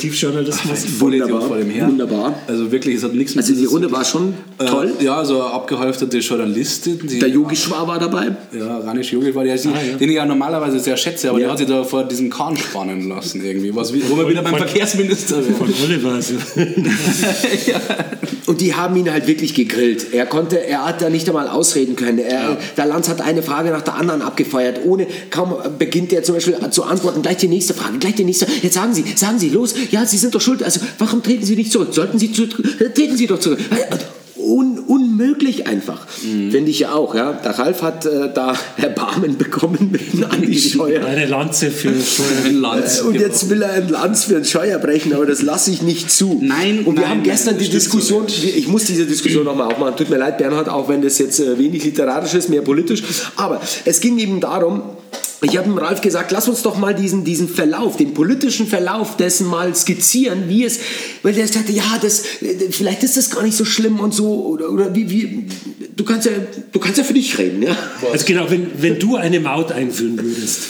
C: Investigativjournalismus.
A: Wunderbar,
B: vor dem Herrn.
A: wunderbar.
B: Also wirklich, es hat nichts mit
A: Also die Runde war schon
B: Äh,
A: toll.
B: Ja, so eine abgehalfterte Journalistin. Die,
A: Der Yogi Schwar war dabei.
B: Ja, Ranisch Yogi war der,
C: Ah, ja.
B: den ich ja normalerweise sehr schätze, aber
A: Ja.
B: der hat sich da vor diesem Kahn spannen lassen irgendwie. Was, wo wir wieder beim Verkehrsminister
C: Von
B: wären.
C: Oliver. Also.
A: Und die haben ihn halt wirklich gegrillt. Er konnte, er hat da nicht einmal ausreden können. Er, Der Lanz hat eine Frage nach der anderen abgefeuert. Ohne, kaum beginnt er zum Beispiel zu antworten, gleich die nächste Frage, gleich die nächste. Jetzt sagen Sie, sagen Sie, los, ja, Sie sind doch schuld. Also, warum treten Sie nicht zurück? Sollten Sie zu, treten Sie doch zurück. Un, un, unmöglich einfach. Finde ich ja auch. Ja. Der Ralf hat äh, da Erbarmen bekommen mit dem Andi Scheuer.
C: Eine Lanze für.
B: Ein Lanz.
A: Und jetzt will er ein Lanz für einen Scheuer brechen, aber das lasse ich nicht zu.
B: Nein,
A: Und wir
B: nein,
A: haben gestern
B: nein,
A: die
B: stimmt so
A: Diskussion, ich muss diese Diskussion nochmal aufmachen. Tut mir leid, Bernhard, auch wenn das jetzt äh, wenig literarisch ist, mehr politisch. Aber es ging eben darum, ich habe dem Ralf gesagt, lass uns doch mal diesen, diesen Verlauf, den politischen Verlauf dessen mal skizzieren, wie es, weil der sagte, ja, das, äh, vielleicht ist das gar nicht so schlimm und so, oder, oder wie, wie, du kannst ja, du kannst ja für dich reden, ja.
C: Also genau, wenn, wenn du eine Maut einführen würdest.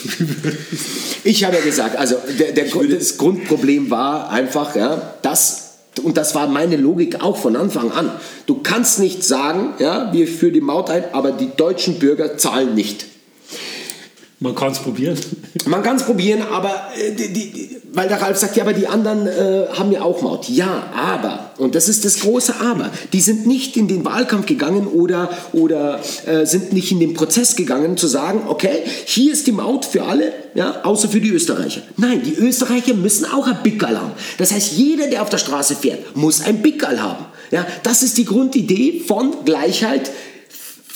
A: Ich habe ja gesagt, also der, der, Grund- das Grundproblem war einfach, ja, dass und das war meine Logik auch von Anfang an. Du kannst nicht sagen, ja, wir führen die Maut ein, aber die deutschen Bürger zahlen nicht.
C: Man kann es probieren.
A: Man kann es probieren, aber äh, die, die, weil der Ralf sagt, ja, aber die anderen äh, haben ja auch Maut. Ja, aber, und das ist das große Aber, die sind nicht in den Wahlkampf gegangen oder, oder äh, sind nicht in den Prozess gegangen, zu sagen, okay, hier ist die Maut für alle, ja, außer für die Österreicher. Nein, die Österreicher müssen auch ein Pickerl haben. Das heißt, jeder, der auf der Straße fährt, muss ein Pickerl haben. Ja, das ist die Grundidee von Gleichheit,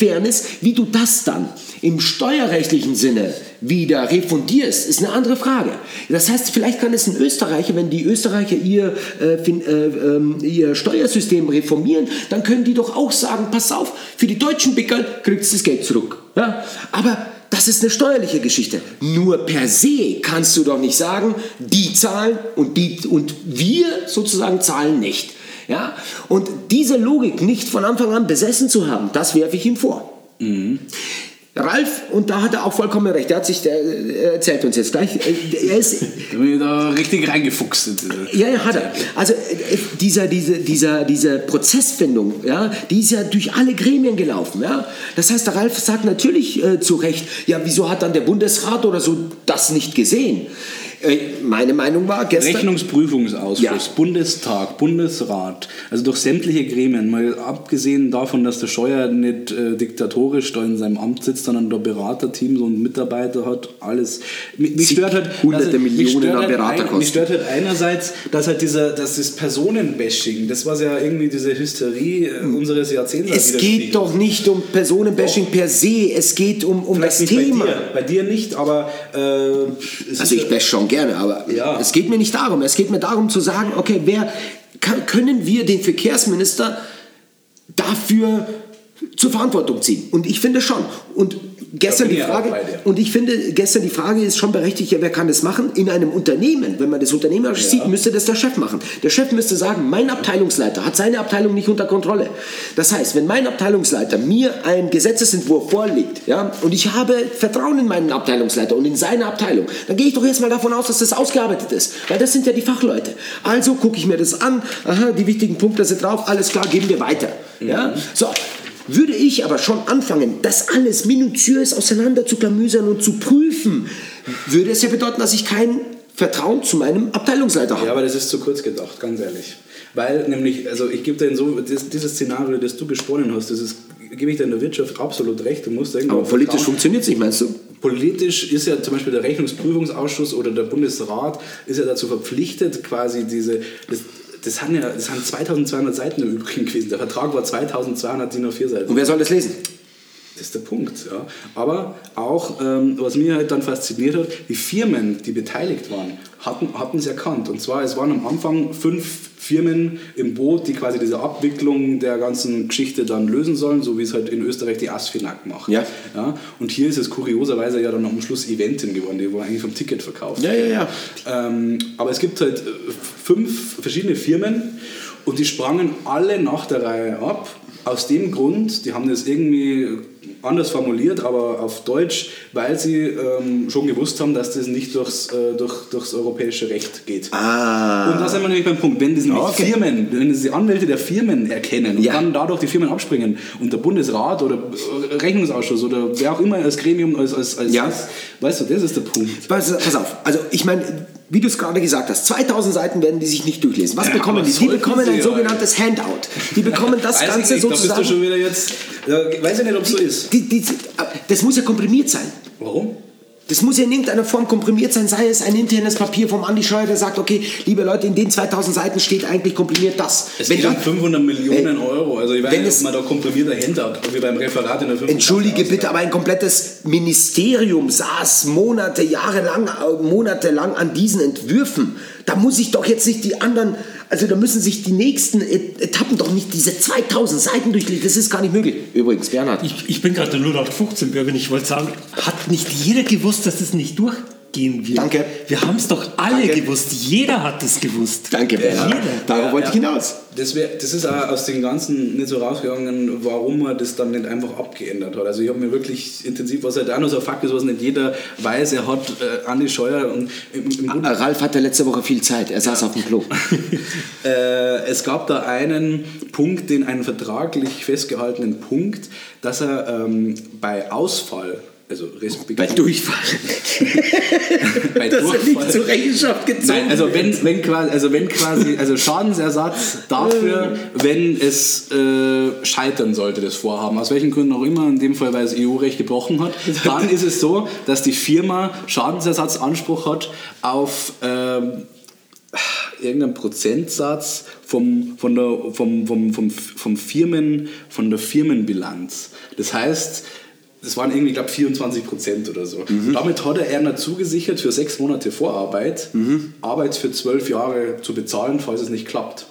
A: Fairness, wie du das dann im steuerrechtlichen Sinne wieder refundierst, ist eine andere Frage. Das heißt, vielleicht kann es ein Österreicher, wenn die Österreicher ihr, äh, fin, äh, ähm, ihr Steuersystem reformieren, dann können die doch auch sagen, pass auf, für die deutschen Pickerl kriegst du das Geld zurück. Ja? Aber das ist eine steuerliche Geschichte. Nur per se kannst du doch nicht sagen, die zahlen und, die, und wir sozusagen zahlen nicht. Ja? Und diese Logik nicht von Anfang an besessen zu haben, das werfe ich ihm vor. Ralf, und da hat er auch vollkommen recht, er hat sich, der, er erzählt uns jetzt gleich, äh, er ist,
B: Da bin ich da richtig reingefuchst.
A: ja, ja, hat er. Also äh, dieser, diese, dieser, diese Prozessfindung, ja, die ist ja durch alle Gremien gelaufen. Ja. Das heißt, der Ralf sagt natürlich äh, zu Recht, ja, wieso hat dann der Bundesrat oder so das nicht gesehen? Äh, meine Meinung war gestern...
B: Rechnungsprüfungsausschuss,
A: Ja.
B: Bundestag, Bundesrat, also durch sämtliche Gremien, mal abgesehen davon, dass der Scheuer nicht äh, diktatorisch da in seinem Amt sitzt, sondern da Beraterteam und Mitarbeiter hat, alles. Mich, mich stört halt,
A: hunderte
B: mich
A: Millionen an
B: halt
A: Beraterkosten.
B: ein- Mich stört halt einerseits, dass halt dieser, dass das Personenbashing, das was ja irgendwie diese Hysterie äh, unseres Jahrzehnts
A: Es geht doch nicht um Personenbashing per se, es geht um, um das
B: Vielleicht
A: Thema.
B: Bei dir, bei dir nicht, aber äh,
A: Also ich bash schon gerne, aber
B: Ja.
A: es geht mir nicht darum. Es geht mir darum zu sagen, okay, wer kann, können wir den Verkehrsminister dafür zur Verantwortung ziehen? Und ich finde schon. Und gestern die Frage, und ich finde, gestern die Frage ist schon berechtigt, ja, wer kann das machen? In einem Unternehmen, wenn man das unternehmerisch sieht, müsste das der Chef machen. Der Chef müsste sagen, mein Abteilungsleiter hat seine Abteilung nicht unter Kontrolle. Das heißt, wenn mein Abteilungsleiter mir einen Gesetzesentwurf vorlegt, ja, und ich habe Vertrauen in meinen Abteilungsleiter und in seine Abteilung, dann gehe ich doch erstmal davon aus, dass das ausgearbeitet ist, weil das sind ja die Fachleute. Also gucke ich mir das an, aha, die wichtigen Punkte sind drauf, alles klar, geben wir weiter. Ja? So, würde ich aber schon anfangen, das alles minutiös auseinander zu klamüsern und zu prüfen, würde es ja bedeuten, dass ich kein Vertrauen zu meinem Abteilungsleiter habe.
B: Ja, aber das ist zu kurz gedacht, ganz ehrlich. Weil nämlich, also ich gebe dir in so, das, dieses Szenario, das du gesponnen hast, das ist, gebe ich dir in der Wirtschaft absolut recht. Du musst
A: aber politisch funktioniert es nicht, meinst du?
B: Politisch ist ja zum Beispiel der Rechnungsprüfungsausschuss oder der Bundesrat ist ja dazu verpflichtet, quasi diese, das, das, haben ja, das haben 2200 Seiten im Übrigen gewesen. Der Vertrag war 2200 DIN A4 Seiten.
A: Und wer soll das lesen?
B: Das ist der Punkt. Ja. Aber auch, ähm, was mir halt dann fasziniert hat, die Firmen, die beteiligt waren, hatten hatten es erkannt. Und zwar, es waren am Anfang fünf Firmen im Boot, die quasi diese Abwicklung der ganzen Geschichte dann lösen sollen, so wie es halt in Österreich die Asfinag macht.
A: Ja.
B: Ja. Und hier ist es kurioserweise ja dann am Schluss Eventin geworden, die war eigentlich vom Ticket verkauft.
A: Ja, ja, ja.
B: Ähm, aber es gibt halt fünf verschiedene Firmen und die sprangen alle nach der Reihe ab. Aus dem Grund, die haben das irgendwie anders formuliert, aber auf Deutsch, weil sie ähm, schon gewusst haben, dass das nicht durchs, äh, durch, durchs europäische Recht geht.
A: Ah.
B: Und da sind wir nämlich beim Punkt, wenn das nämlich
A: Okay.
B: Firmen, wenn das die Anwälte der Firmen erkennen und
A: Ja.
B: dann dadurch die Firmen abspringen und der Bundesrat oder äh, Rechnungsausschuss oder wer auch immer als Gremium, als, als, als
A: Ja.
B: weißt du, das ist der Punkt.
A: Pass, pass auf, also ich meine, wie du es gerade gesagt hast, 2000 Seiten werden die sich nicht durchlesen. Was
B: Ja,
A: bekommen die? Die bekommen ein
B: ja.
A: sogenanntes Handout. Die bekommen das
B: Weiß
A: Ganze
B: ich nicht, da bist du
A: sozusagen.
B: schon wieder jetzt, äh, weiß ich nicht, ob es so ist.
A: Die, die, das muss ja komprimiert sein.
B: Warum?
A: Das muss ja in irgendeiner Form komprimiert sein, sei es ein internes Papier vom Andi Scheuer, der sagt, okay, liebe Leute, in den 2000 Seiten steht eigentlich komprimiert das.
B: Es
A: Wenn
B: geht um
A: du-
B: 500 Millionen Euro. Also ich weiß
A: wenn
B: nicht, ob man da komprimiert dahinter hat, wie beim Referat in der 5.
A: Entschuldige bitte, aber ein komplettes Ministerium saß Monate, Jahre lang, äh, monatelang an diesen Entwürfen. Da muss ich doch jetzt nicht die anderen, also da müssen sich die nächsten Et- Etappen doch nicht diese 2000 Seiten durchlesen. Das ist gar nicht möglich. Übrigens, Bernhard.
C: Ich, ich bin gerade der 0815-Bürger und ich wollte sagen, hat nicht jeder gewusst, dass es nicht durchgehen wird?
A: Danke.
C: Wir haben es doch alle
A: Danke.
C: gewusst. Jeder hat es gewusst.
A: Danke, Bernhard.
C: Jeder.
A: Darauf
B: Ja,
A: wollte
B: ja.
A: ich hinaus.
B: Das, wär, das ist auch aus den Ganzen nicht so rausgegangen, warum man das dann nicht einfach abgeändert hat. Also ich habe mir wirklich intensiv, was halt auch noch so ein Fakt ist, was nicht jeder weiß, er hat äh, Andi Scheuer und im, im Grunde
A: Ralf hatte letzte Woche viel Zeit. Er saß auf dem Klo.
B: Äh, es gab da einen Punkt, den einen vertraglich festgehaltenen Punkt, dass er ähm, bei Ausfall, also respektive
A: Bei Durchfall.
B: bei
A: Dass er
B: Durchfall,
A: nicht zur Rechenschaft gezogen
B: Nein, also wenn, wenn quasi, also wenn quasi, also Schadensersatz dafür, wenn es äh, scheitern sollte, das Vorhaben, aus welchen Gründen auch immer, in dem Fall, weil es EU-Recht gebrochen hat, dann ist es so, dass die Firma Schadensersatzanspruch hat auf ähm, irgendeinen Prozentsatz vom, von der, vom, vom, vom, vom Firmen, von der Firmenbilanz. Das heißt, das waren irgendwie, glaube 24 Prozent oder so. Und damit hat er Erna zugesichert, für sechs Monate Vorarbeit, Arbeit für zwölf Jahre zu bezahlen, falls es nicht klappt.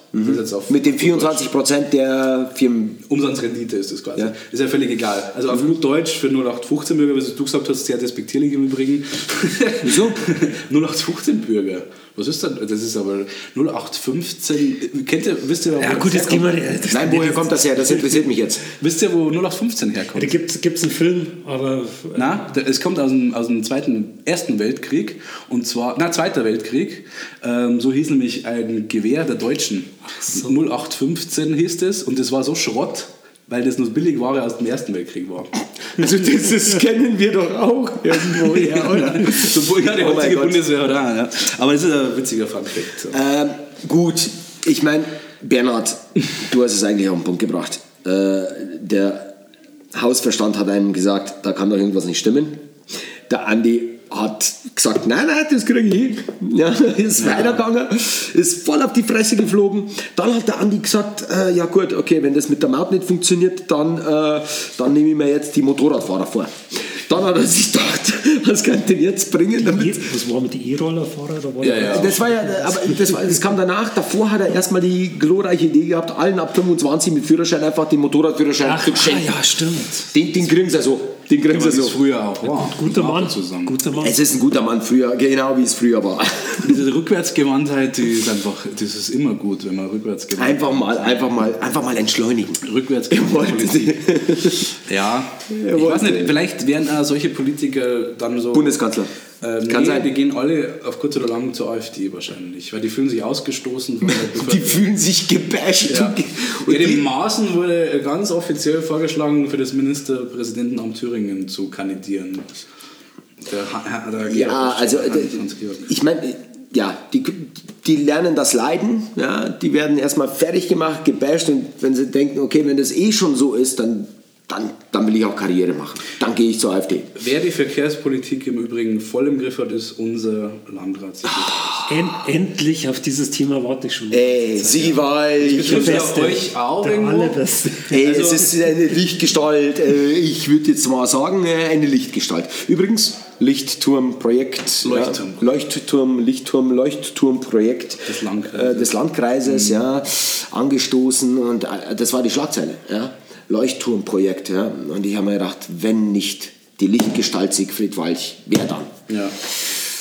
B: Auf
A: Mit den 24 Prozent der Firmen.
B: Umsatzrendite ist das quasi.
A: Ja.
B: Ist ja völlig egal. Also auf gut Deutsch für 0815 Bürger, wie du gesagt hast, sehr despektierlich im Übrigen.
A: Wieso?
B: 0815 Bürger. Was ist das? Das ist aber 0815. Kennt ihr, wisst ihr, wo
C: Ja
B: das
C: gut, jetzt gehen wir... Das,
A: Nein, woher kommt das her? Das interessiert mich jetzt.
B: Wisst ihr, wo 0815 herkommt?
C: Da gibt es einen Film, aber...
B: Na, da- es kommt aus dem, aus dem zweiten, ersten Weltkrieg und zwar, na, zweiter Weltkrieg. Ähm, so hieß nämlich ein Gewehr der Deutschen. 0815 hieß es und das war so Schrott, weil das nur Billigware aus dem ersten Weltkrieg war.
A: Also das, das kennen wir doch auch irgendwo. Ja, oder?
B: so, ja, die
A: Oh
B: heutige. Bundeswehr auch, ja. Aber das ist ein witziger Funfact. So.
A: Ähm, gut, ich meine, Bernhard, du hast es eigentlich auf den Punkt gebracht. Äh, der Hausverstand hat einem gesagt, da kann doch irgendwas nicht stimmen. Der Andi hat gesagt, nein, nein, das kriege ich hin. Ja, ist weitergegangen, ist voll auf die Fresse geflogen. Dann hat der Andi gesagt, äh, ja gut, okay, wenn das mit der Maut nicht funktioniert, dann, äh, dann nehme ich mir jetzt die Motorradfahrer vor. Dann hat er sich gedacht, was kann ich denn jetzt bringen, damit
C: Was war mit den E-Rollerfahrer?
B: Ja, ja.
A: das war ja, aber das, war, das kam danach. Davor hat er erstmal die glorreiche Idee gehabt, allen ab 25 mit Führerschein einfach den Motorradführerschein
C: Ach,
A: zu
C: ah,
A: schenken.
C: ja, stimmt.
A: Den, den kriegen sie so. Den kriegen sie so.
B: früher auch war.
C: Guter Mann.
B: sagen.
C: Guter Mann.
A: Es ist ein guter Mann früher, genau wie es früher war.
B: Diese Rückwärtsgewandtheit, die ist einfach, das ist immer gut, wenn man rückwärts gewandt
A: Einfach mal, einfach mal, einfach mal entschleunigen.
B: Rückwärts Ja, ich weiß nicht, vielleicht werden auch solche Politiker dann so.
A: Bundeskanzler.
B: Äh,
A: Kann
B: nee,
A: sein.
B: die gehen alle auf kurz oder lang zur AfD wahrscheinlich, weil die fühlen sich ausgestoßen von der
A: Die fühlen sich gebasht.
B: Ja.
A: Und
B: Ja, dem Maaßen wurde ganz offiziell vorgeschlagen, für das Ministerpräsidentenamt Thüringen zu kandidieren. Der, der
A: ja, also äh, ich meine, ja, die, die lernen das Leiden, ja, die werden erstmal fertig gemacht, gebasht und wenn sie denken, okay, wenn das eh schon so ist, dann, dann, dann will ich auch Karriere machen. Dann gehe ich zur AfD.
B: Wer die Verkehrspolitik im Übrigen voll im Griff hat, ist unser Landrat.
C: En endlich auf dieses Thema warte ich schon.
A: Ey, sie war ich.
C: Beste.
B: euch auch
C: Der
B: irgendwo?
C: allerbeste.
A: Ey,
B: Also-
A: es ist eine Lichtgestalt. äh, Ich würde jetzt mal sagen, äh, eine Lichtgestalt. Übrigens, Lichtturmprojekt.
B: Leuchtturm.
A: Ja, Leuchtturm, Lichtturm, Leuchtturmprojekt
B: Des Landkreises.
A: äh, des Landkreises, ja, angestoßen und das war die Schlagzeile, ja. Leuchtturmprojekt, ja. Und ich habe mir gedacht, wenn nicht die Lichtgestalt Siegfried Walch, wer dann?
B: Ja.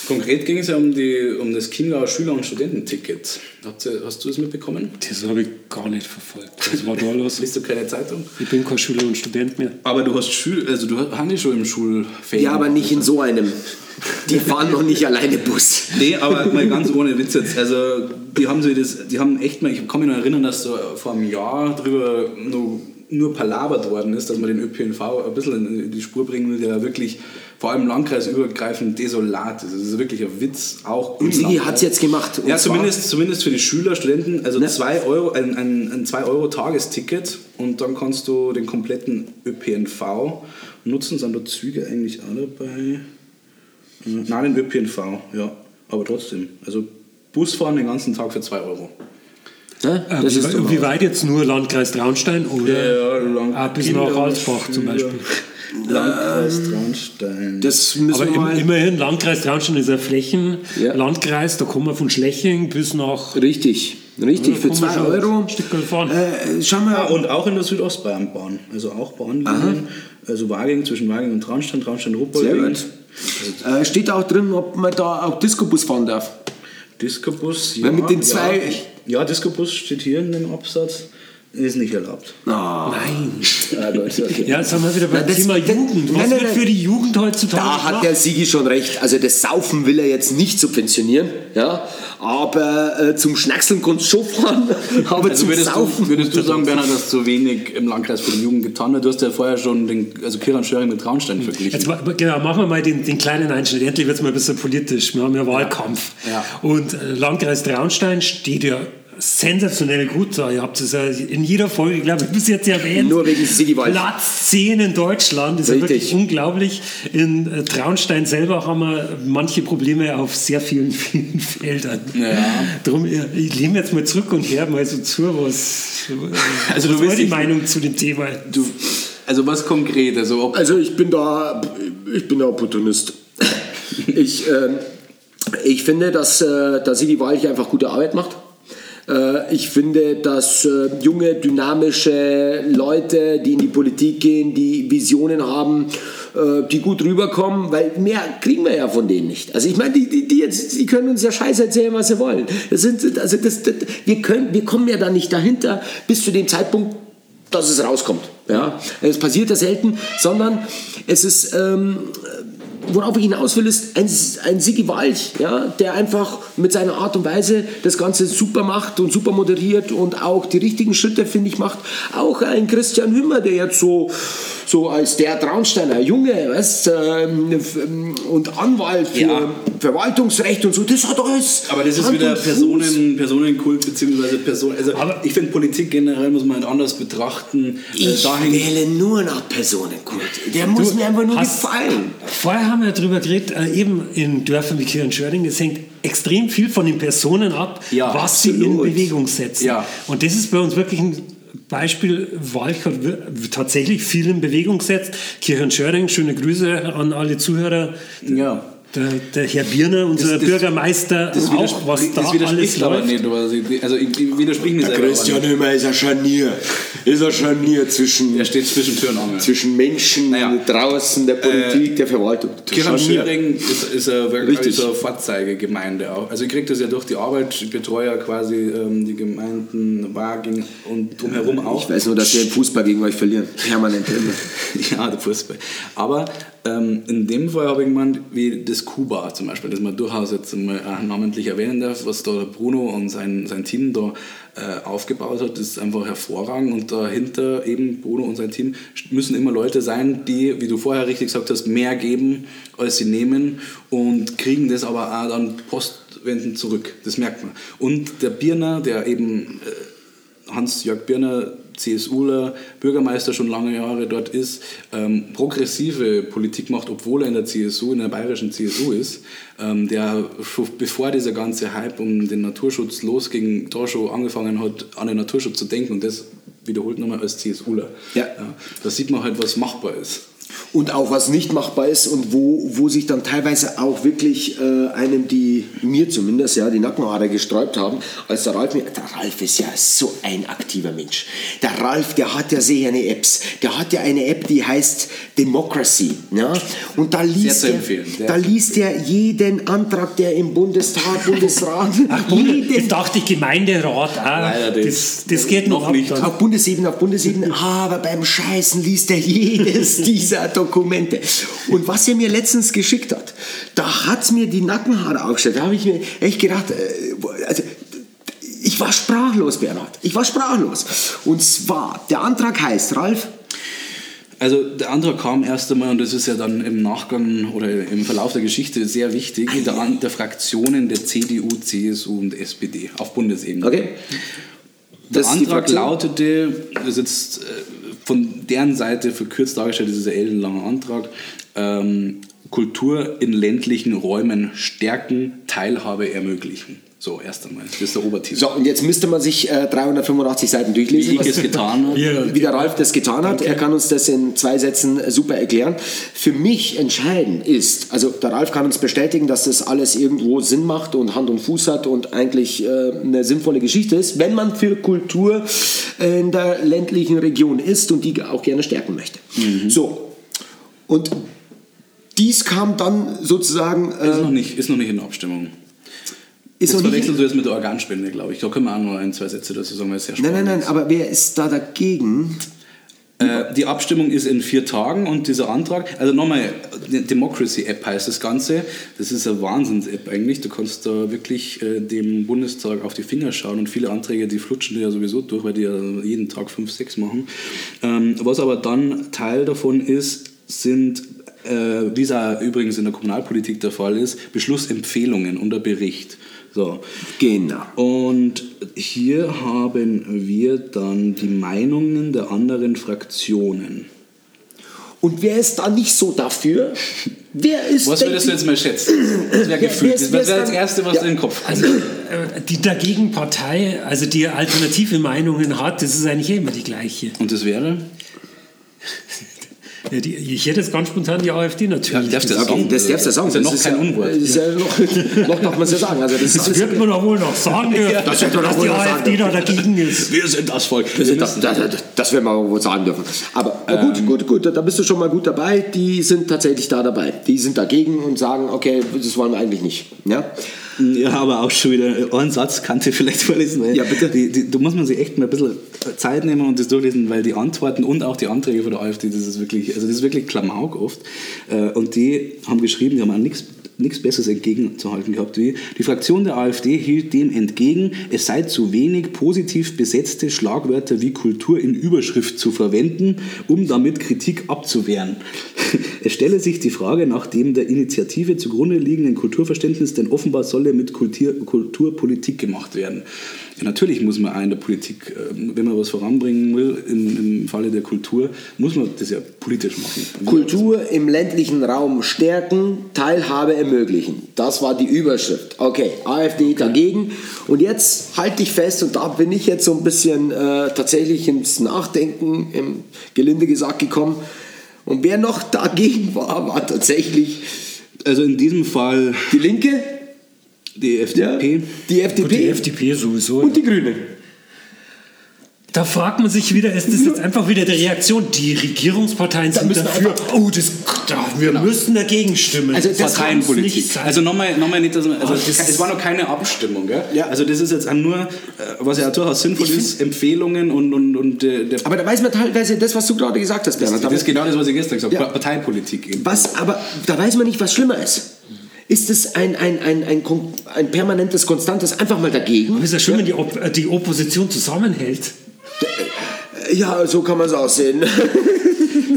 B: Konkret ging es ja um, die, um das Chiemgauer Schüler- und Studententicket. Habt ihr, hast du es mitbekommen?
C: Das habe ich gar nicht verfolgt. Was war da los?
B: Liest du keine Zeitung?
C: Ich bin kein Schüler und Student mehr.
B: Aber du hast Schül also du hast dich schon im Schulfeld.
A: Ja, aber nicht in so einem. Die fahren noch nicht alleine Bus.
B: Nee, aber mal ganz ohne Witz jetzt. Also, die haben sich das, die haben echt mal, ich kann mich noch erinnern, dass so vor einem Jahr drüber nur, nur palabert worden ist, dass man den ÖPNV ein bisschen in die Spur bringen will, der wirklich vor allem landkreisübergreifend desolat ist. Das ist wirklich ein Witz, auch
A: Und sie
B: Landkreis.
A: hat es jetzt gemacht.
B: Ja, zumindest, zumindest für die Schüler, Studenten, also
A: Ne?
B: 2 Euro, ein, ein, ein 2 Euro Tagesticket und dann kannst du den kompletten ÖPNV nutzen. Sind da Züge eigentlich auch dabei? Nein, den ÖPNV, ja. Aber trotzdem. Also Busfahren den ganzen Tag für 2 Euro.
A: Ja,
C: Äh,
A: das
C: wie,
A: ist
C: wie weit jetzt nur Landkreis Traunstein oder
B: lang.
C: Ah, bis nach Alsbach zum Beispiel.
B: Landkreis Traunstein.
A: Das müssen
C: Aber
A: wir mal.
C: immerhin, Landkreis Traunstein ist ein Flächenlandkreis, da kommen wir von Schleching bis nach.
A: Richtig, richtig, für
C: kommen wir
A: 2
C: schon
A: Euro.
C: fahren.
A: Äh, mal,
B: Ah, und auch in der Südostbayernbahn. Also auch Bahnlinien. Also Wagen zwischen Wagen und Traunstein, Traunstein, Ruppol.
A: Sehr gut. Äh, steht auch drin, ob man da auch Discobus fahren darf.
B: Discobus, ja.
A: Weil mit den zwei-
B: Ja, ja Discobus steht hier in dem Absatz. Ist nicht erlaubt.
C: Nein.
A: Ah, okay.
C: Ja, jetzt sind wir wieder beim
A: Nein,
C: Thema
A: das-
C: Jugend. Was
A: nein, nein,
C: wird für die Jugend heutzutage
A: Da hat der Sigi schon recht. Also das Saufen will er jetzt nicht subventionieren, ja. Aber äh, zum Schnackseln kannst du schon fahren, aber
B: Also
A: zum
B: würdest
A: Saufen.
B: du, würdest du sagen, Bernhard, dass zu wenig im Landkreis für die Jugend getan wird? Du hast ja vorher schon den, also Kiran Schöring mit Traunstein verglichen.
C: Jetzt, genau, machen wir mal den, den kleinen Einschnitt. Endlich wird es mal ein bisschen politisch. Wir haben ja Wahlkampf.
B: Ja.
C: Und äh, Landkreis Traunstein steht ja sensationell gut da. Ihr habt es ja in jeder Folge, glaube ich, bis jetzt erwähnt.
A: Nur wegen Sigi Wald.
C: Platz 10 in Deutschland. Das ist ja wirklich unglaublich. In äh, Traunstein selber haben wir manche Probleme auf sehr vielen, vielen Feldern.
B: Ja.
C: Drum, äh, ich lehne jetzt mal zurück und her mal so zu, was,
B: Also
C: was
B: du willst
C: die Meinung zu dem Thema?
B: Du, also was konkret? Also ob,
A: Also ich bin da, ich bin da Opportunist. Ich, ähm, ich finde, dass, äh, dass Sigi Walch einfach gute Arbeit macht. Äh, Ich finde, dass äh, junge, dynamische Leute, die in die Politik gehen, die Visionen haben, äh, die gut rüberkommen, weil mehr kriegen wir ja von denen nicht. Also ich meine, die, die, die, jetzt, die können uns ja Scheiß erzählen, was sie wollen. Das sind, also das, das, wir, können, wir kommen ja da nicht dahinter bis zu dem Zeitpunkt, dass es rauskommt. Ja? Es passiert ja selten, sondern es ist, ähm, worauf ich hinaus will, ist ein, ein Sigi Walch, ja, der einfach mit seiner Art und Weise das Ganze super macht und super moderiert und auch die richtigen Schritte, finde ich, macht. Auch ein Christian Hümmer, der jetzt so, so als der Traunsteiner Junge weißt, ähm, ähm, und Anwalt für
B: Ja.
A: Verwaltungsrecht und so, das hat alles.
B: aber das ist
A: Hand
B: wieder. Personen, Personenkult beziehungsweise Person. Also
C: Aber-
B: ich finde Politik generell muss man halt anders betrachten. Äh,
A: Ich wähle nur nach Personenkult. Der muss mir einfach nur gefallen.
C: Vorher haben wir darüber geredet, äh, eben in Dörfern wie Kirchenschöring, es hängt extrem viel von den Personen ab,
B: Ja,
C: was sie in
A: absolut.
C: Bewegung setzen.
B: Ja.
C: Und das ist bei uns wirklich ein Beispiel. Walch hat wir- tatsächlich viel in Bewegung gesetzt. Kirchenschöring, schöne Grüße an alle Zuhörer.
B: Ja.
C: Der, der Herr Birner, unser
B: Das- das-
C: Bürgermeister,
B: Das,
C: auch,
B: widerspricht-
C: was da
B: das widerspricht
C: alles
B: aber
C: läuft.
B: nicht. Also ich, also ich, ich widersprich mir
A: Der
B: selber.
A: Christian. Hümmer ist ein Scharnier. Ist ein Scharnier zwischen,
B: Er steht zwischen Tür und Angel.
A: zwischen Menschen
B: Naja.
A: draußen, der Politik, der Verwaltung.
B: Kiran. Schöring ist, ist eine, wirklich
A: Richtig.
B: so eine Vorzeigegemeinde auch. Also ich kriege das ja durch die Arbeit, ich betreue ja quasi ähm, die Gemeinden Wagen und drumherum auch.
A: Ich weiß nur, dass wir im Fußball gegen euch verlieren. Permanent immer.
B: ja, der Fußball. Aber ähm, in dem Fall habe ich gemeint, wie das Kuba zum Beispiel, das man durchaus jetzt mal auch namentlich erwähnen darf, was da Bruno und sein, sein Team da äh, aufgebaut hat, ist einfach hervorragend. Und dahinter eben Bruno und sein Team müssen immer Leute sein, die, wie du vorher richtig gesagt hast, mehr geben, als sie nehmen und kriegen das aber auch dann postwendend zurück. Das merkt man. Und der Birner, der eben äh, Hans-Jörg Birner, CSUler, Bürgermeister schon lange Jahre dort ist, ähm, progressive Politik macht, obwohl er in der CSU, in der bayerischen CSU ist, ähm, der schon bevor dieser ganze Hype um den Naturschutz losging, da schon angefangen hat, an den Naturschutz zu denken und das wiederholt nochmal als CSUler.
A: Ja.
B: Da sieht man halt, was machbar ist.
A: Und auch was nicht machbar ist und wo, wo sich dann teilweise auch wirklich äh, einem, die mir zumindest, ja, die Nackenhaare gesträubt haben, als der Ralf mir, der Ralf ist ja so ein aktiver Mensch. Der Ralf, der hat ja sehr eine Apps. Der hat ja eine App, die heißt Democracy. Ja? Und da liest, er, da liest er jeden Antrag, der im Bundestag, Bundesrat,
C: Ach, Bunde, jetzt dachte ich Gemeinderat. Ah,
B: Leider
C: das, das geht noch, ab
B: nicht.
A: auf Bundesebene, auf Bundesebene, aber beim Scheißen liest er jedes dieser Dokumente. Und was er mir letztens geschickt hat, da hat es mir die Nackenhaare aufgestellt. Da habe ich mir echt gedacht, äh, also, ich war sprachlos, Bernhard. Ich war sprachlos. Und zwar, der Antrag heißt, Ralf,
B: Also der Antrag kam erst einmal, und das ist ja dann im Nachgang oder im Verlauf der Geschichte sehr wichtig, der, der Fraktionen der CDU, CSU und SPD auf Bundesebene.
A: okay?
B: Der
A: Das
B: Antrag lautete, das ist jetzt äh, von deren Seite verkürzt dargestellt, ist ein ellenlanger Antrag, ähm, Kultur in ländlichen Räumen stärken, Teilhabe ermöglichen. So, erst einmal. Das ist der Obertitel.
A: So, und jetzt müsste man sich äh, 385 Seiten durchlesen.
B: Wie ich
A: was-
B: es getan habe.
C: Ja.
A: wie der Ralf das getan hat. Er kann uns das in zwei Sätzen super erklären. Für mich entscheidend ist, also der Ralf kann uns bestätigen, dass das alles irgendwo Sinn macht und Hand und Fuß hat und eigentlich äh, eine sinnvolle Geschichte ist, wenn man für Kultur äh, in der ländlichen Region ist und die auch gerne stärken möchte. So, und dies kam dann sozusagen... Äh,
B: Ist noch nicht, ist noch nicht in der Abstimmung.
A: Ist
B: Jetzt
A: nicht,
B: verwechselst du das mit der Organspende, glaube ich. Da können wir auch noch ein, zwei Sätze dazu sagen, weil es sehr
A: nein,
B: spannend
A: nein, nein,
B: ist.
A: aber wer ist da dagegen?
B: Äh, die Abstimmung ist in vier Tagen und dieser Antrag, also nochmal, die Democracy-App heißt das Ganze. Das ist eine Wahnsinns-App eigentlich. Du kannst da wirklich äh, dem Bundestag auf die Finger schauen und viele Anträge, die flutschen dir ja sowieso durch, weil die ja jeden Tag fünf, sechs machen. Ähm, was aber dann Teil davon ist, sind, äh, wie es übrigens in der Kommunalpolitik der Fall ist, Beschlussempfehlungen und der Bericht. So.
A: Genau.
B: Und hier haben wir dann die Meinungen der anderen Fraktionen.
A: Und wer ist da nicht so dafür? Wer ist
B: Was würdest du jetzt mal schätzen? Das wäre gefühlt. Das wäre das Erste, was
A: Ja.
B: in den Kopf kommt.
C: Also äh, die Dagegenpartei, also die alternative Meinungen hat, das ist eigentlich immer die gleiche.
B: Und das wäre?
C: Ja, die, ich hätte jetzt ganz spontan die AfD natürlich.
B: Ja, darfst du
A: das darfst du sagen.
B: Ist ja noch
A: Das
B: kein Unwort.
A: Ist ja noch, noch darf man es ja sagen. Also das
C: Das wird man doch wohl noch sagen dürfen,
A: das wird man doch
C: dass
A: wohl
C: die AfD da dagegen ist.
B: Wir sind das Volk.
A: das, das, das, das werden wir wohl sagen dürfen. Aber äh,
B: Ähm.
A: gut, gut, gut, da bist du schon mal gut dabei. Die sind tatsächlich da dabei. Die sind dagegen und sagen, okay, das wollen wir eigentlich nicht. Ja?
B: Ja, aber auch schon wieder einen Satz kannst du vielleicht vorlesen. Weil
A: Ja, bitte.
B: Die, die, da muss man sich echt mal ein bisschen Zeit nehmen und das durchlesen, weil die Antworten und auch die Anträge von der AfD, das ist wirklich, also das ist wirklich Klamauk oft. Äh, Und die haben geschrieben, die haben auch nichts nichts Besseres entgegenzuhalten gehabt wie die Fraktion der AfD hielt dem entgegen, es sei zu wenig positiv besetzte Schlagwörter wie Kultur in Überschrift zu verwenden, um damit Kritik abzuwehren. Es stelle sich die Frage nach dem der Initiative zugrunde liegenden Kulturverständnis, denn offenbar solle mit Kultur, Kulturpolitik gemacht werden. Ja, natürlich muss man auch in der Politik, ähm, wenn man was voranbringen will, im, im Falle der Kultur, muss man das ja politisch machen.
A: Kultur im ländlichen Raum stärken, Teilhabe ermöglichen. Das war die Überschrift. Okay, AfD dagegen. Und jetzt halte ich fest, und da bin ich jetzt so ein bisschen äh, tatsächlich ins Nachdenken, im Gelinde gesagt, gekommen. Und wer noch dagegen war, war tatsächlich
B: Also in diesem Fall
A: die Linke,
B: die FDP.
A: die
C: Und
A: FDP
C: die FDP sowieso.
A: und die Grünen.
C: Da fragt man sich wieder, ist das jetzt einfach wieder die Reaktion? Die Regierungsparteien sind
A: müssen
C: dafür,
A: einfach-
C: oh, das, da, wir müssen dagegen stimmen.
A: Also
B: Parteienpolitik. Also nochmal, nochmal nicht, dass man, also
C: Ah, das
B: es war noch keine Abstimmung, gell?
A: Ja.
B: Also das ist jetzt nur, äh, was ja durchaus sinnvoll ist, Empfehlungen und, und, und äh, der,
A: Aber da weiß man teilweise das, was du gerade gesagt hast, Bernhard.
B: das ist genau das, was ich gestern gesagt habe,
A: Ja.
B: Parteipolitik eben.
A: Was, aber da weiß man nicht, was schlimmer ist. Ist es ein, ein, ein, ein, ein permanentes, konstantes, einfach mal dagegen?
C: Aber ist ja schön, wenn die, Op äh, die Opposition zusammenhält.
A: Ja, so kann man es aussehen.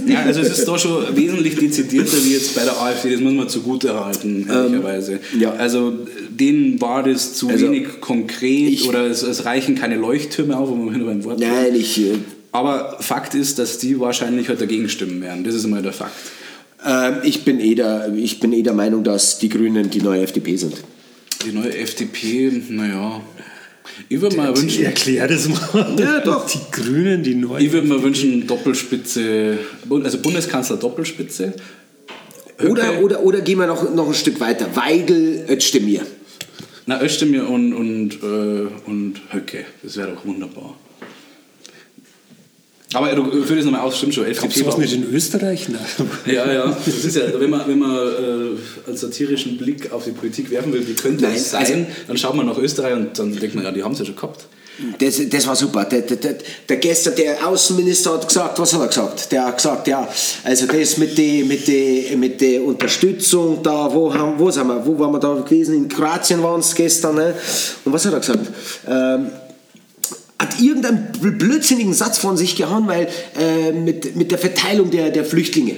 B: Ja, also es ist doch schon wesentlich dezidierter wie jetzt bei der AfD, das muss man zugute halten, ehrlicherweise.
A: ja.
B: Also denen war das zu
A: Also,
B: wenig konkret
A: ich-
B: oder es, es reichen keine Leuchttürme auf, um wieder beim Wort
A: Nein, ich, äh,
B: Aber Fakt ist, dass die wahrscheinlich heute dagegen stimmen werden. Das ist einmal der Fakt.
A: Äh, ich, bin eh der, ich bin eh der Meinung, dass die Grünen die neue FDP sind.
B: Die neue FDP, naja. Ich würde mir
C: Ich
B: wünschen,
C: erklär das mal.
A: Ja, doch.
C: Die Grünen, die neuen.
B: ich würde mir wünschen, Doppelspitze, also Bundeskanzler Doppelspitze.
A: Oder, oder, oder gehen wir noch, noch ein Stück weiter. Weigel, Özdemir.
B: Na, Özdemir und, und, äh, und Höcke. Das wäre doch wunderbar. Aber du führst es nochmal aus, stimmt schon.
C: Gab's
B: FDP
C: was
B: war-
C: mit in Österreich? Nein.
B: Ja, ja. Das ist ja, wenn man, wenn man äh, einen satirischen Blick auf die Politik werfen will, wie könnte
A: Nein,
B: es sein,
A: also-
B: dann schaut man nach Österreich und dann denkt man, ja, die haben es ja schon gehabt.
A: Das, das war super. Der, der, der, der gestern, der Außenminister hat gesagt, was hat er gesagt? Der hat gesagt, ja, also das mit der mit die, mit die Unterstützung da, wo, haben, wo sind wir, wo waren wir da gewesen? In Kroatien waren es gestern, ne? Und was hat er gesagt? Ähm, hat irgendeinen blödsinnigen Satz von sich gehauen, weil äh, mit, mit der Verteilung der, der Flüchtlinge. Äh,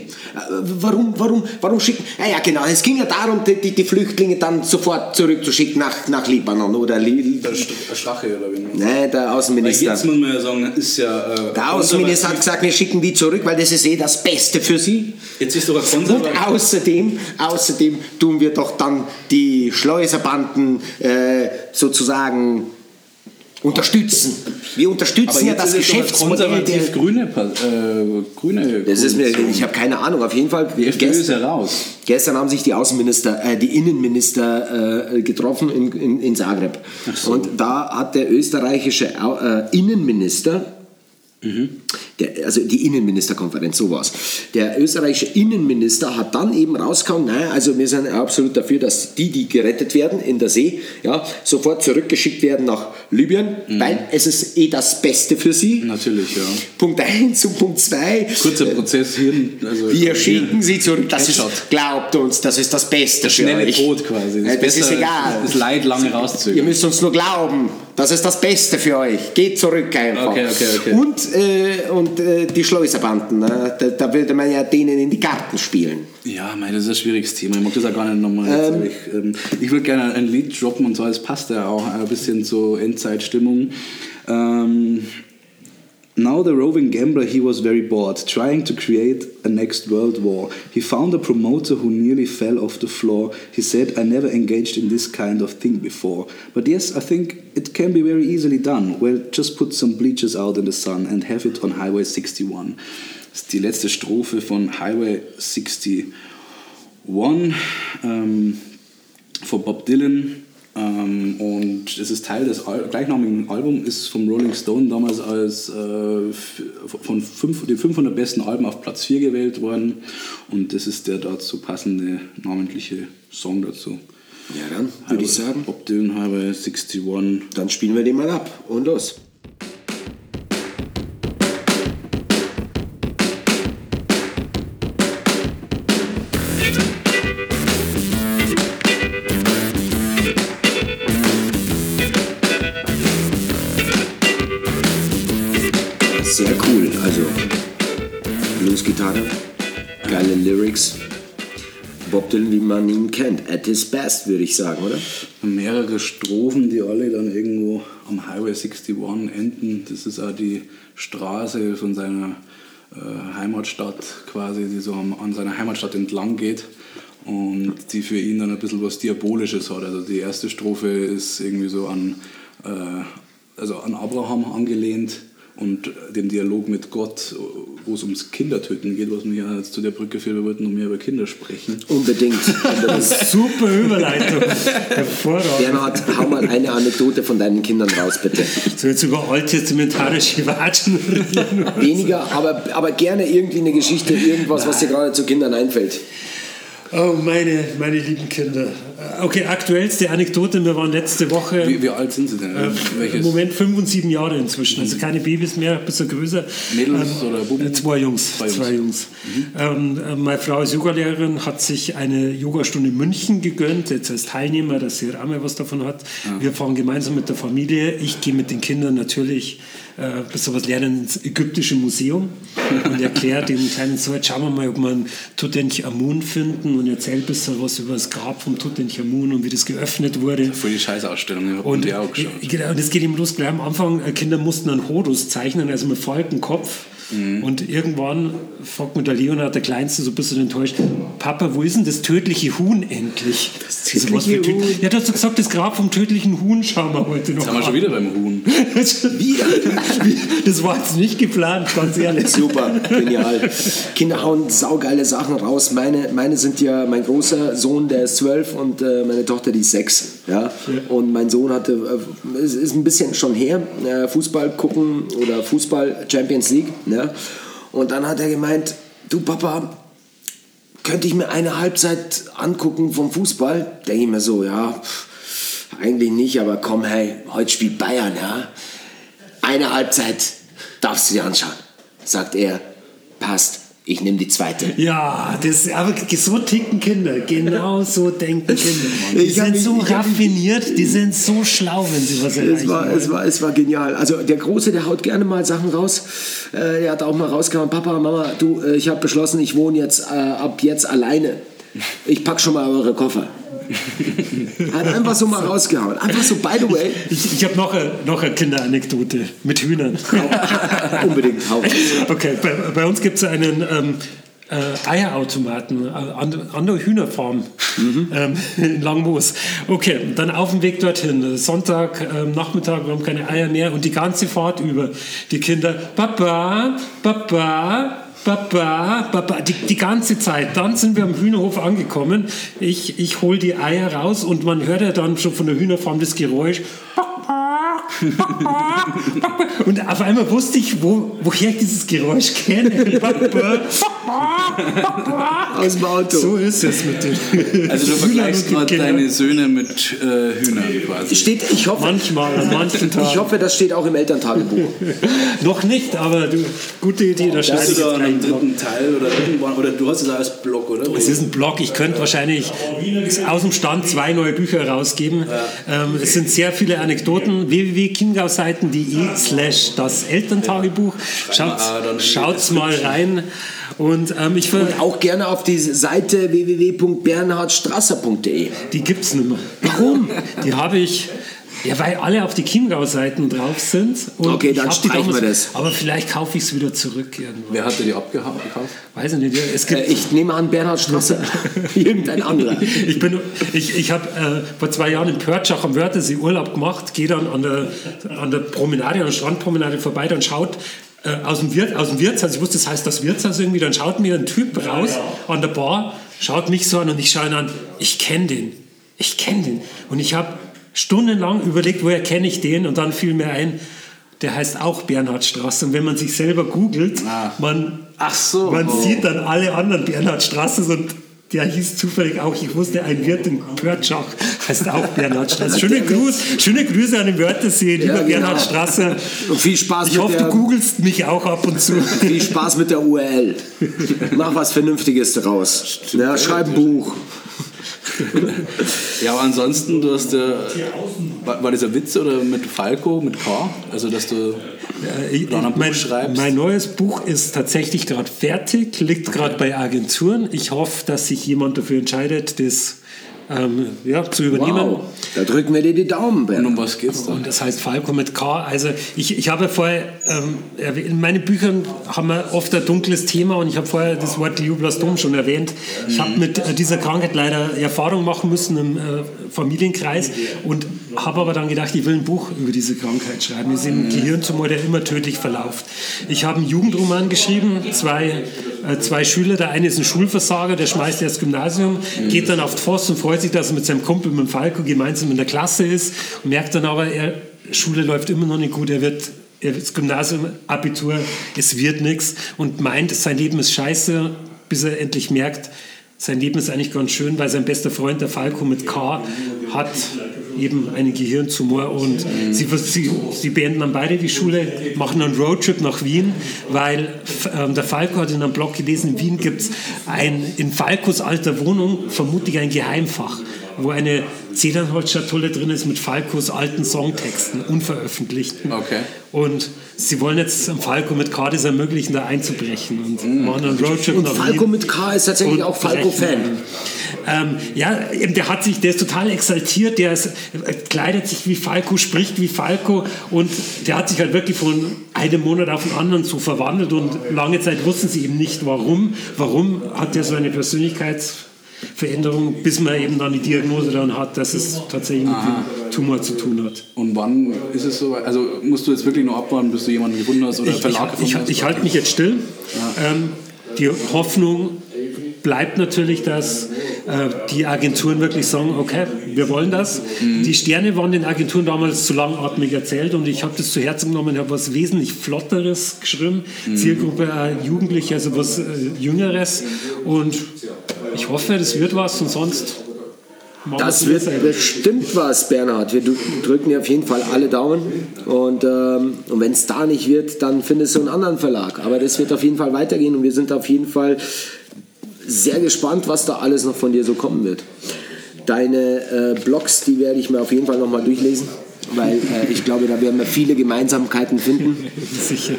A: warum, warum, warum schicken? Ja, ja, genau. Es ging ja darum, die, die Flüchtlinge dann sofort zurückzuschicken nach, nach Libanon oder Li
B: Der Strache oder wie?
A: Nein, der
B: Weil
A: Außenminister.
B: jetzt muss man ja sagen, ist ja. Äh,
A: Der Außenminister hat gesagt, wir schicken die zurück, weil das ist eh das Beste für sie.
B: Jetzt ist doch ein
A: Und außerdem, außerdem tun wir doch dann die Schleuserbanden äh, sozusagen unterstützen. Wir unterstützen ja das Geschäftsmodell der...
B: Pa- Äh, grüne
A: Das ist mir, ich habe keine Ahnung. Auf jeden Fall.
B: Die FPÖ ist
A: gestern,
B: heraus.
A: gestern haben sich die Außenminister, äh, die Innenminister äh, getroffen in, in, in Zagreb.
B: so.
A: Und da hat der österreichische Au- äh, Innenminister der, also die Innenministerkonferenz, so war's. Der österreichische Innenminister hat dann eben rausgehauen, nein, also wir sind absolut dafür, dass die, die gerettet werden in der See, ja, sofort zurückgeschickt werden nach Libyen, weil es ist eh das Beste für sie.
B: Natürlich, ja.
A: Punkt 1 und Punkt 2.
B: Kurzer Prozess hier. Also
A: Wir schicken sie zurück. Das ist, glaubt uns, das ist das Beste für
B: Schnelle
A: euch.
B: Tod quasi.
A: Ja, das ist
B: besser,
A: egal.
B: Das Leid lange
A: Ihr
B: rauszögern.
A: müsst uns nur glauben. Das ist das Beste für euch. Geht zurück einfach.
B: Okay, okay, okay.
A: Und, äh, und äh, die Schleuserbanden, ne? da, da würde man ja denen in die Karten spielen.
B: Ja, mei, das ist ein schwieriges Thema. Ich mag das auch gar nicht nochmal. jetzt, aber ich ähm, ich würde gerne ein Lied droppen und zwar, es passt ja auch ein bisschen zur Endzeitstimmung. Ähm, Now the roving gambler, he was very bored, trying to create a next world war. He found a promoter who nearly fell off the floor. He said, I never engaged in this kind of thing before. But yes, I think it can be very easily done. Well, just put some bleachers out in the sun and have it on Highway 61. Das ist die letzte Strophe von Highway 61 ähm, von Bob Dylan. Ähm, und es ist Teil des Al gleichnamigen Albums, ist vom Rolling Stone damals als äh, von fünf, den 500 besten Alben auf Platz 4 gewählt worden. Und das ist der dazu passende namentliche Song dazu.
A: Ja, dann würde ich sagen,
B: Bob Dylan Highway 61.
A: dann spielen wir den mal ab. Und los. Bob Dylan, wie man ihn kennt, at his best, würde ich sagen, oder?
B: mehrere Strophen, die alle dann irgendwo am Highway 61 enden. Das ist auch die Straße von seiner äh, Heimatstadt quasi, die so an seiner Heimatstadt entlang geht und die für ihn dann ein bisschen was Diabolisches hat. Also die erste Strophe ist irgendwie so an, äh, also an Abraham angelehnt und dem Dialog mit Gott, wo es ums Kindertöten geht, was mir ja jetzt zu der Brücke führt, wir wollten noch mehr über Kinder sprechen.
A: Unbedingt.
C: Super Überleitung. Hervorragend.
A: Bernhard, hau mal eine Anekdote von deinen Kindern raus, bitte.
C: So jetzt über alttestamentarische Watschen.
A: Weniger, aber, aber gerne irgendwie eine Geschichte, irgendwas, was dir gerade zu Kindern einfällt.
C: Oh, meine, meine lieben Kinder. Okay, aktuellste Anekdote. Wir waren letzte Woche.
B: Wie, wie alt sind sie denn?
C: Äh,
B: Welches?
C: Im Moment fünf und sieben Jahre inzwischen. Also keine Babys mehr, ein bisschen größer.
B: Mädels oder Buben?
C: äh, Zwei Jungs.
B: Zwei
C: Zwei
B: Jungs.
C: Jungs. Ähm, äh, meine Frau ist Yogalehrerin, hat sich eine Yogastunde in München gegönnt, jetzt als Teilnehmer, dass sie mal was davon hat. Wir fahren gemeinsam mit der Familie. Ich gehe mit den Kindern natürlich äh, bis was lernen ins ägyptische Museum und erkläre den kleinen so, jetzt schauen wir mal, ob wir einen Tutanchamun finden und erzähle ein bisschen was über das Grab vom Tutanchamun und wie das geöffnet wurde.
B: Voll die Scheißausstellung, ich
C: Und,
B: die auch geschaut.
C: genau, und es geht eben los, gleich am Anfang, äh, Kinder mussten einen Horus zeichnen, also mit Falkenkopf.
B: Mhm.
C: Und irgendwann fragt mir der Leonard, der Kleinste, so ein bisschen enttäuscht, Papa, wo ist denn das tödliche Huhn endlich? Das
A: tödliche Huhn?
C: Ja, du hast gesagt, das Grab vom tödlichen Huhn schauen wir heute noch
B: Jetzt haben wir schon wieder beim Huhn.
A: Wieder?
C: Das war jetzt nicht geplant, ganz ehrlich.
A: Super, genial. Kinder hauen saugeile Sachen raus. Meine, meine sind ja, mein großer Sohn, der ist zwölf und äh, meine Tochter, die ist sechs. Ja? Und mein Sohn hatte, äh, es ist ein bisschen schon her, äh, Fußball gucken oder Fußball Champions League. Ja? Und dann hat er gemeint, du Papa, könnte ich mir eine Halbzeit angucken vom Fußball? Denke ich mir so, ja, eigentlich nicht, aber komm, hey, heute spielt Bayern, ja. Eine Halbzeit darfst du dir anschauen, sagt er. Passt. Ich nehme die zweite.
C: Ja, das, aber so ticken Kinder. Genau so denken Kinder. Die
A: Ich
C: sind so
A: ich
C: raffiniert, die sind so schlau, wenn sie was erreichen
A: Es war,
C: wollen.
A: es, war, es war genial. Also der Große, der haut gerne mal Sachen raus. Äh, der hat auch mal rausgehauen, Papa, Mama, du, äh, ich habe beschlossen, ich wohne jetzt äh, ab jetzt alleine. Ich pack schon mal eure Koffer. Hat einfach so mal rausgehauen. Einfach so, by the way,
C: Ich, ich habe noch eine, noch eine Kinderanekdote mit Hühnern.
A: unbedingt hau.
C: Okay, bei, bei uns gibt es einen ähm, äh, Eierautomaten äh, an, an der Hühnerfarm ähm, in Langmoos. Okay, dann auf dem Weg dorthin, Sonntag, ähm, Nachmittag, wir haben keine Eier mehr und die ganze Fahrt über die Kinder, Papa, Papa, Papa, Papa, die, die ganze Zeit. Dann sind wir am Hühnerhof angekommen. Ich, ich hole die Eier raus und man hört ja dann schon von der Hühnerfarm das Geräusch. Und auf einmal wusste ich, wo, woher ich dieses Geräusch kenne.
A: Aus dem Auto.
C: So ist es mit den
B: Also du vergleichst gerade
C: Kindern.
B: deine Söhne mit äh, Hühnern quasi.
A: Steht, ich hoffe,
C: Manchmal, an manchen Tagen.
A: ich hoffe, das steht auch im Elterntagebuch.
C: Noch nicht, aber du, gute Idee, da schneide
B: Hast
C: ich
B: du da
C: jetzt
B: einen dritten Teil oder irgendwann, oder du hast es als Blog, oder?
C: Es ist ein Blog, ich könnte wahrscheinlich aus dem Stand zwei neue Bücher rausgeben. Ähm, es sind sehr viele Anekdoten. www.chiemgauseiten.de slash das Elterntagebuch. Schaut, schaut's mal rein. Und ähm, ich ver
A: Auch gerne auf die Seite www.bernhardstrasser.de.
C: Die gibt's nicht mehr. Warum? Die habe ich. Ja, weil alle auf die Chiemgau-Seiten drauf sind. Und
A: Okay,
C: ich
A: dann streichen wir das.
C: Aber vielleicht kaufe ich es wieder zurück irgendwann.
B: Wer hat dir die abgekauft?
C: Weiß ich nicht. Es gibt,
A: Äh, ich nehme an, Bernhard Strasser. Irgendein anderer.
C: ich bin, ich, ich habe äh, vor zwei Jahren in Pörtschach am Wörthersee Urlaub gemacht, gehe dann an der, an der Promenade, an der Strandpromenade vorbei, dann schaut äh, aus, dem Wirt, aus dem Wirtshaus, ich wusste, das heißt das Wirtshaus irgendwie, dann schaut mir ein Typ raus an der Bar, schaut mich so an und ich schaue ihn an, ich kenne den, ich kenne den. Und ich habe stundenlang überlegt, woher kenne ich den und dann fiel mir ein, der heißt auch Bernhard Straße. Und wenn man sich selber googelt,
B: Ah.
C: man,
B: so.
C: man
B: Oh.
C: sieht dann alle anderen Bernhard Strasses und der hieß zufällig auch, ich wusste, ein Wirt in Pörtschach heißt auch Bernhard Straße. Schöne, Gruß, schöne Grüße an den Wörthersee, lieber
A: Ja, genau.
C: Bernhard Straße.
A: Und viel Spaß
C: Ich
A: mit
C: hoffe,
A: der,
C: du googelst mich auch ab und zu.
A: Viel Spaß mit der URL. Mach was Vernünftiges draus. Ja, schreib ein Buch.
B: Ja, aber ansonsten, du hast ja. War, war dieser Witz oder mit Falco, mit K? Also, dass du.
C: Ich-
B: Oder ein Buch
C: mein,
B: schreibst.
C: mein neues Buch ist tatsächlich gerade fertig, liegt gerade bei Agenturen. Ich hoffe, dass sich jemand dafür entscheidet, das ähm, ja, zu übernehmen.
A: Wow. Da drücken wir dir die Daumen,
B: Und
A: Bernhard.
B: um was geht's da?
C: Und das heißt Falco mit K. Also ich, ich habe vorher, ähm, in meinen Büchern haben wir oft ein dunkles Thema und ich habe vorher das Wort Glioblastom schon erwähnt. Ich habe mit äh, dieser Krankheit leider Erfahrung machen müssen im äh, Familienkreis und habe aber dann gedacht, ich will ein Buch über diese Krankheit schreiben. Es ist ein Gehirntumor, der immer tödlich verläuft. Ich habe einen Jugendroman geschrieben, zwei, zwei Schüler, der eine ist ein Schulversager, der schmeißt erst Gymnasium, geht dann auf die Voss und freut sich, dass er mit seinem Kumpel, mit dem Falco, gemeinsam in der Klasse ist und merkt dann aber, er, Schule läuft immer noch nicht gut, er wird er wird das Gymnasium, Abitur, es wird nichts und meint, sein Leben ist scheiße, bis er endlich merkt, sein Leben ist eigentlich ganz schön, weil sein bester Freund, der Falco mit K, hat eben einen Gehirntumor und sie, sie, sie beenden dann beide die Schule, machen einen Roadtrip nach Wien, weil ähm, der Falco hat in einem Blog gelesen, in Wien gibt es ein, in Falcos alter Wohnung vermutlich ein Geheimfach, wo eine Zedernholzschatulle drin ist mit Falcos alten Songtexten, unveröffentlichten.
B: Okay.
C: Und sie wollen jetzt am Falco mit K das ermöglichen, da einzubrechen und machen einen Roadtrip
A: Und Falco mit K ist tatsächlich auch Falco-Fan.
C: Ähm, ja, eben, der hat sich, der ist total exaltiert, der ist, äh, kleidet sich wie Falco, spricht wie Falco und der hat sich halt wirklich von einem Monat auf den anderen so verwandelt und lange Zeit wussten sie eben nicht warum. Warum hat der so eine Persönlichkeitsveränderung, bis man eben dann die Diagnose dann hat, dass es tatsächlich mit dem Tumor zu tun hat.
B: Und wann ist es so? Also, musst du jetzt wirklich noch abwarten, bis du jemanden gefunden hast oder
C: ich, ich,
B: Verlag
C: ich,
B: gefunden hast?
C: ich halte mich jetzt still. Ähm, die Hoffnung bleibt natürlich, dass äh, die Agenturen wirklich sagen, okay, wir wollen das. Die Sterne waren den Agenturen damals zu langatmig erzählt und ich habe das zu Herzen genommen, habe was wesentlich Flotteres geschrieben, Zielgruppe äh, Jugendliche, also was äh, Jüngeres und ich hoffe, das wird was und sonst
A: Das wird bestimmt was, Bernhard. Wir drü- drücken dir auf jeden Fall alle Daumen. Und, ähm, und wenn es da nicht wird, dann findest du einen anderen Verlag. Aber das wird auf jeden Fall weitergehen und wir sind auf jeden Fall sehr gespannt, was da alles noch von dir so kommen wird. Deine äh, Blogs, die werde ich mir auf jeden Fall nochmal durchlesen, weil äh, ich glaube, da werden wir viele Gemeinsamkeiten finden.
C: Sicher.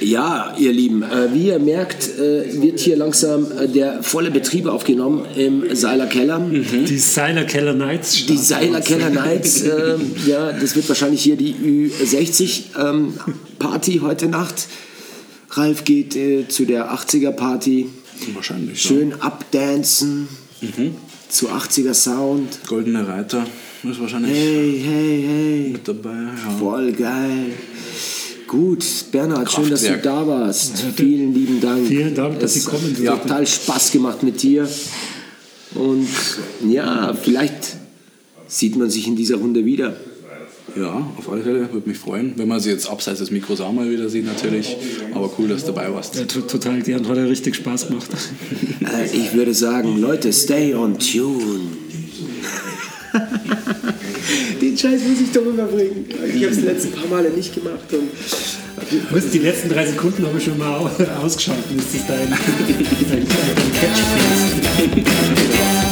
A: Ja, ihr Lieben, äh, wie ihr merkt, äh, wird hier langsam äh, der volle Betrieb aufgenommen im Seiler Keller.
C: Die Seiler Keller Knights.
A: Die Seiler Keller Nights, ähm, ja, das wird wahrscheinlich hier die Ü60 ähm, Party heute Nacht. Ralf geht äh, zu der 80er Party.
B: Wahrscheinlich.
A: Schön abdancen zu 80er Sound.
B: Ja. Goldene Reiter ist wahrscheinlich
A: Hey, hey, hey.
B: mit dabei. Ja.
A: Voll geil. Gut, Bernhard, schön, dass du
B: Kraftwerk.
A: da warst. Vielen lieben Dank.
C: Vielen Dank, dass
A: Es
C: Sie kommen
A: hat
C: durften.
A: total Spaß gemacht mit dir. Und ja, vielleicht sieht man sich in dieser Runde wieder.
B: ja, auf alle Fälle, würde mich freuen. Wenn man sie jetzt abseits des Mikros auch mal wieder sieht, natürlich. Aber cool, dass du dabei warst.
C: Ja, to- total gern, hat er richtig Spaß gemacht.
A: Äh, ich würde sagen, Leute, stay on tune. Den Scheiß muss ich doch immer bringen. Ich habe es die letzten paar Male nicht gemacht.
C: Du musst die letzten drei Sekunden habe ich schon mal au- ausgeschalten. Ist das dein, dein, dein Catchphrase?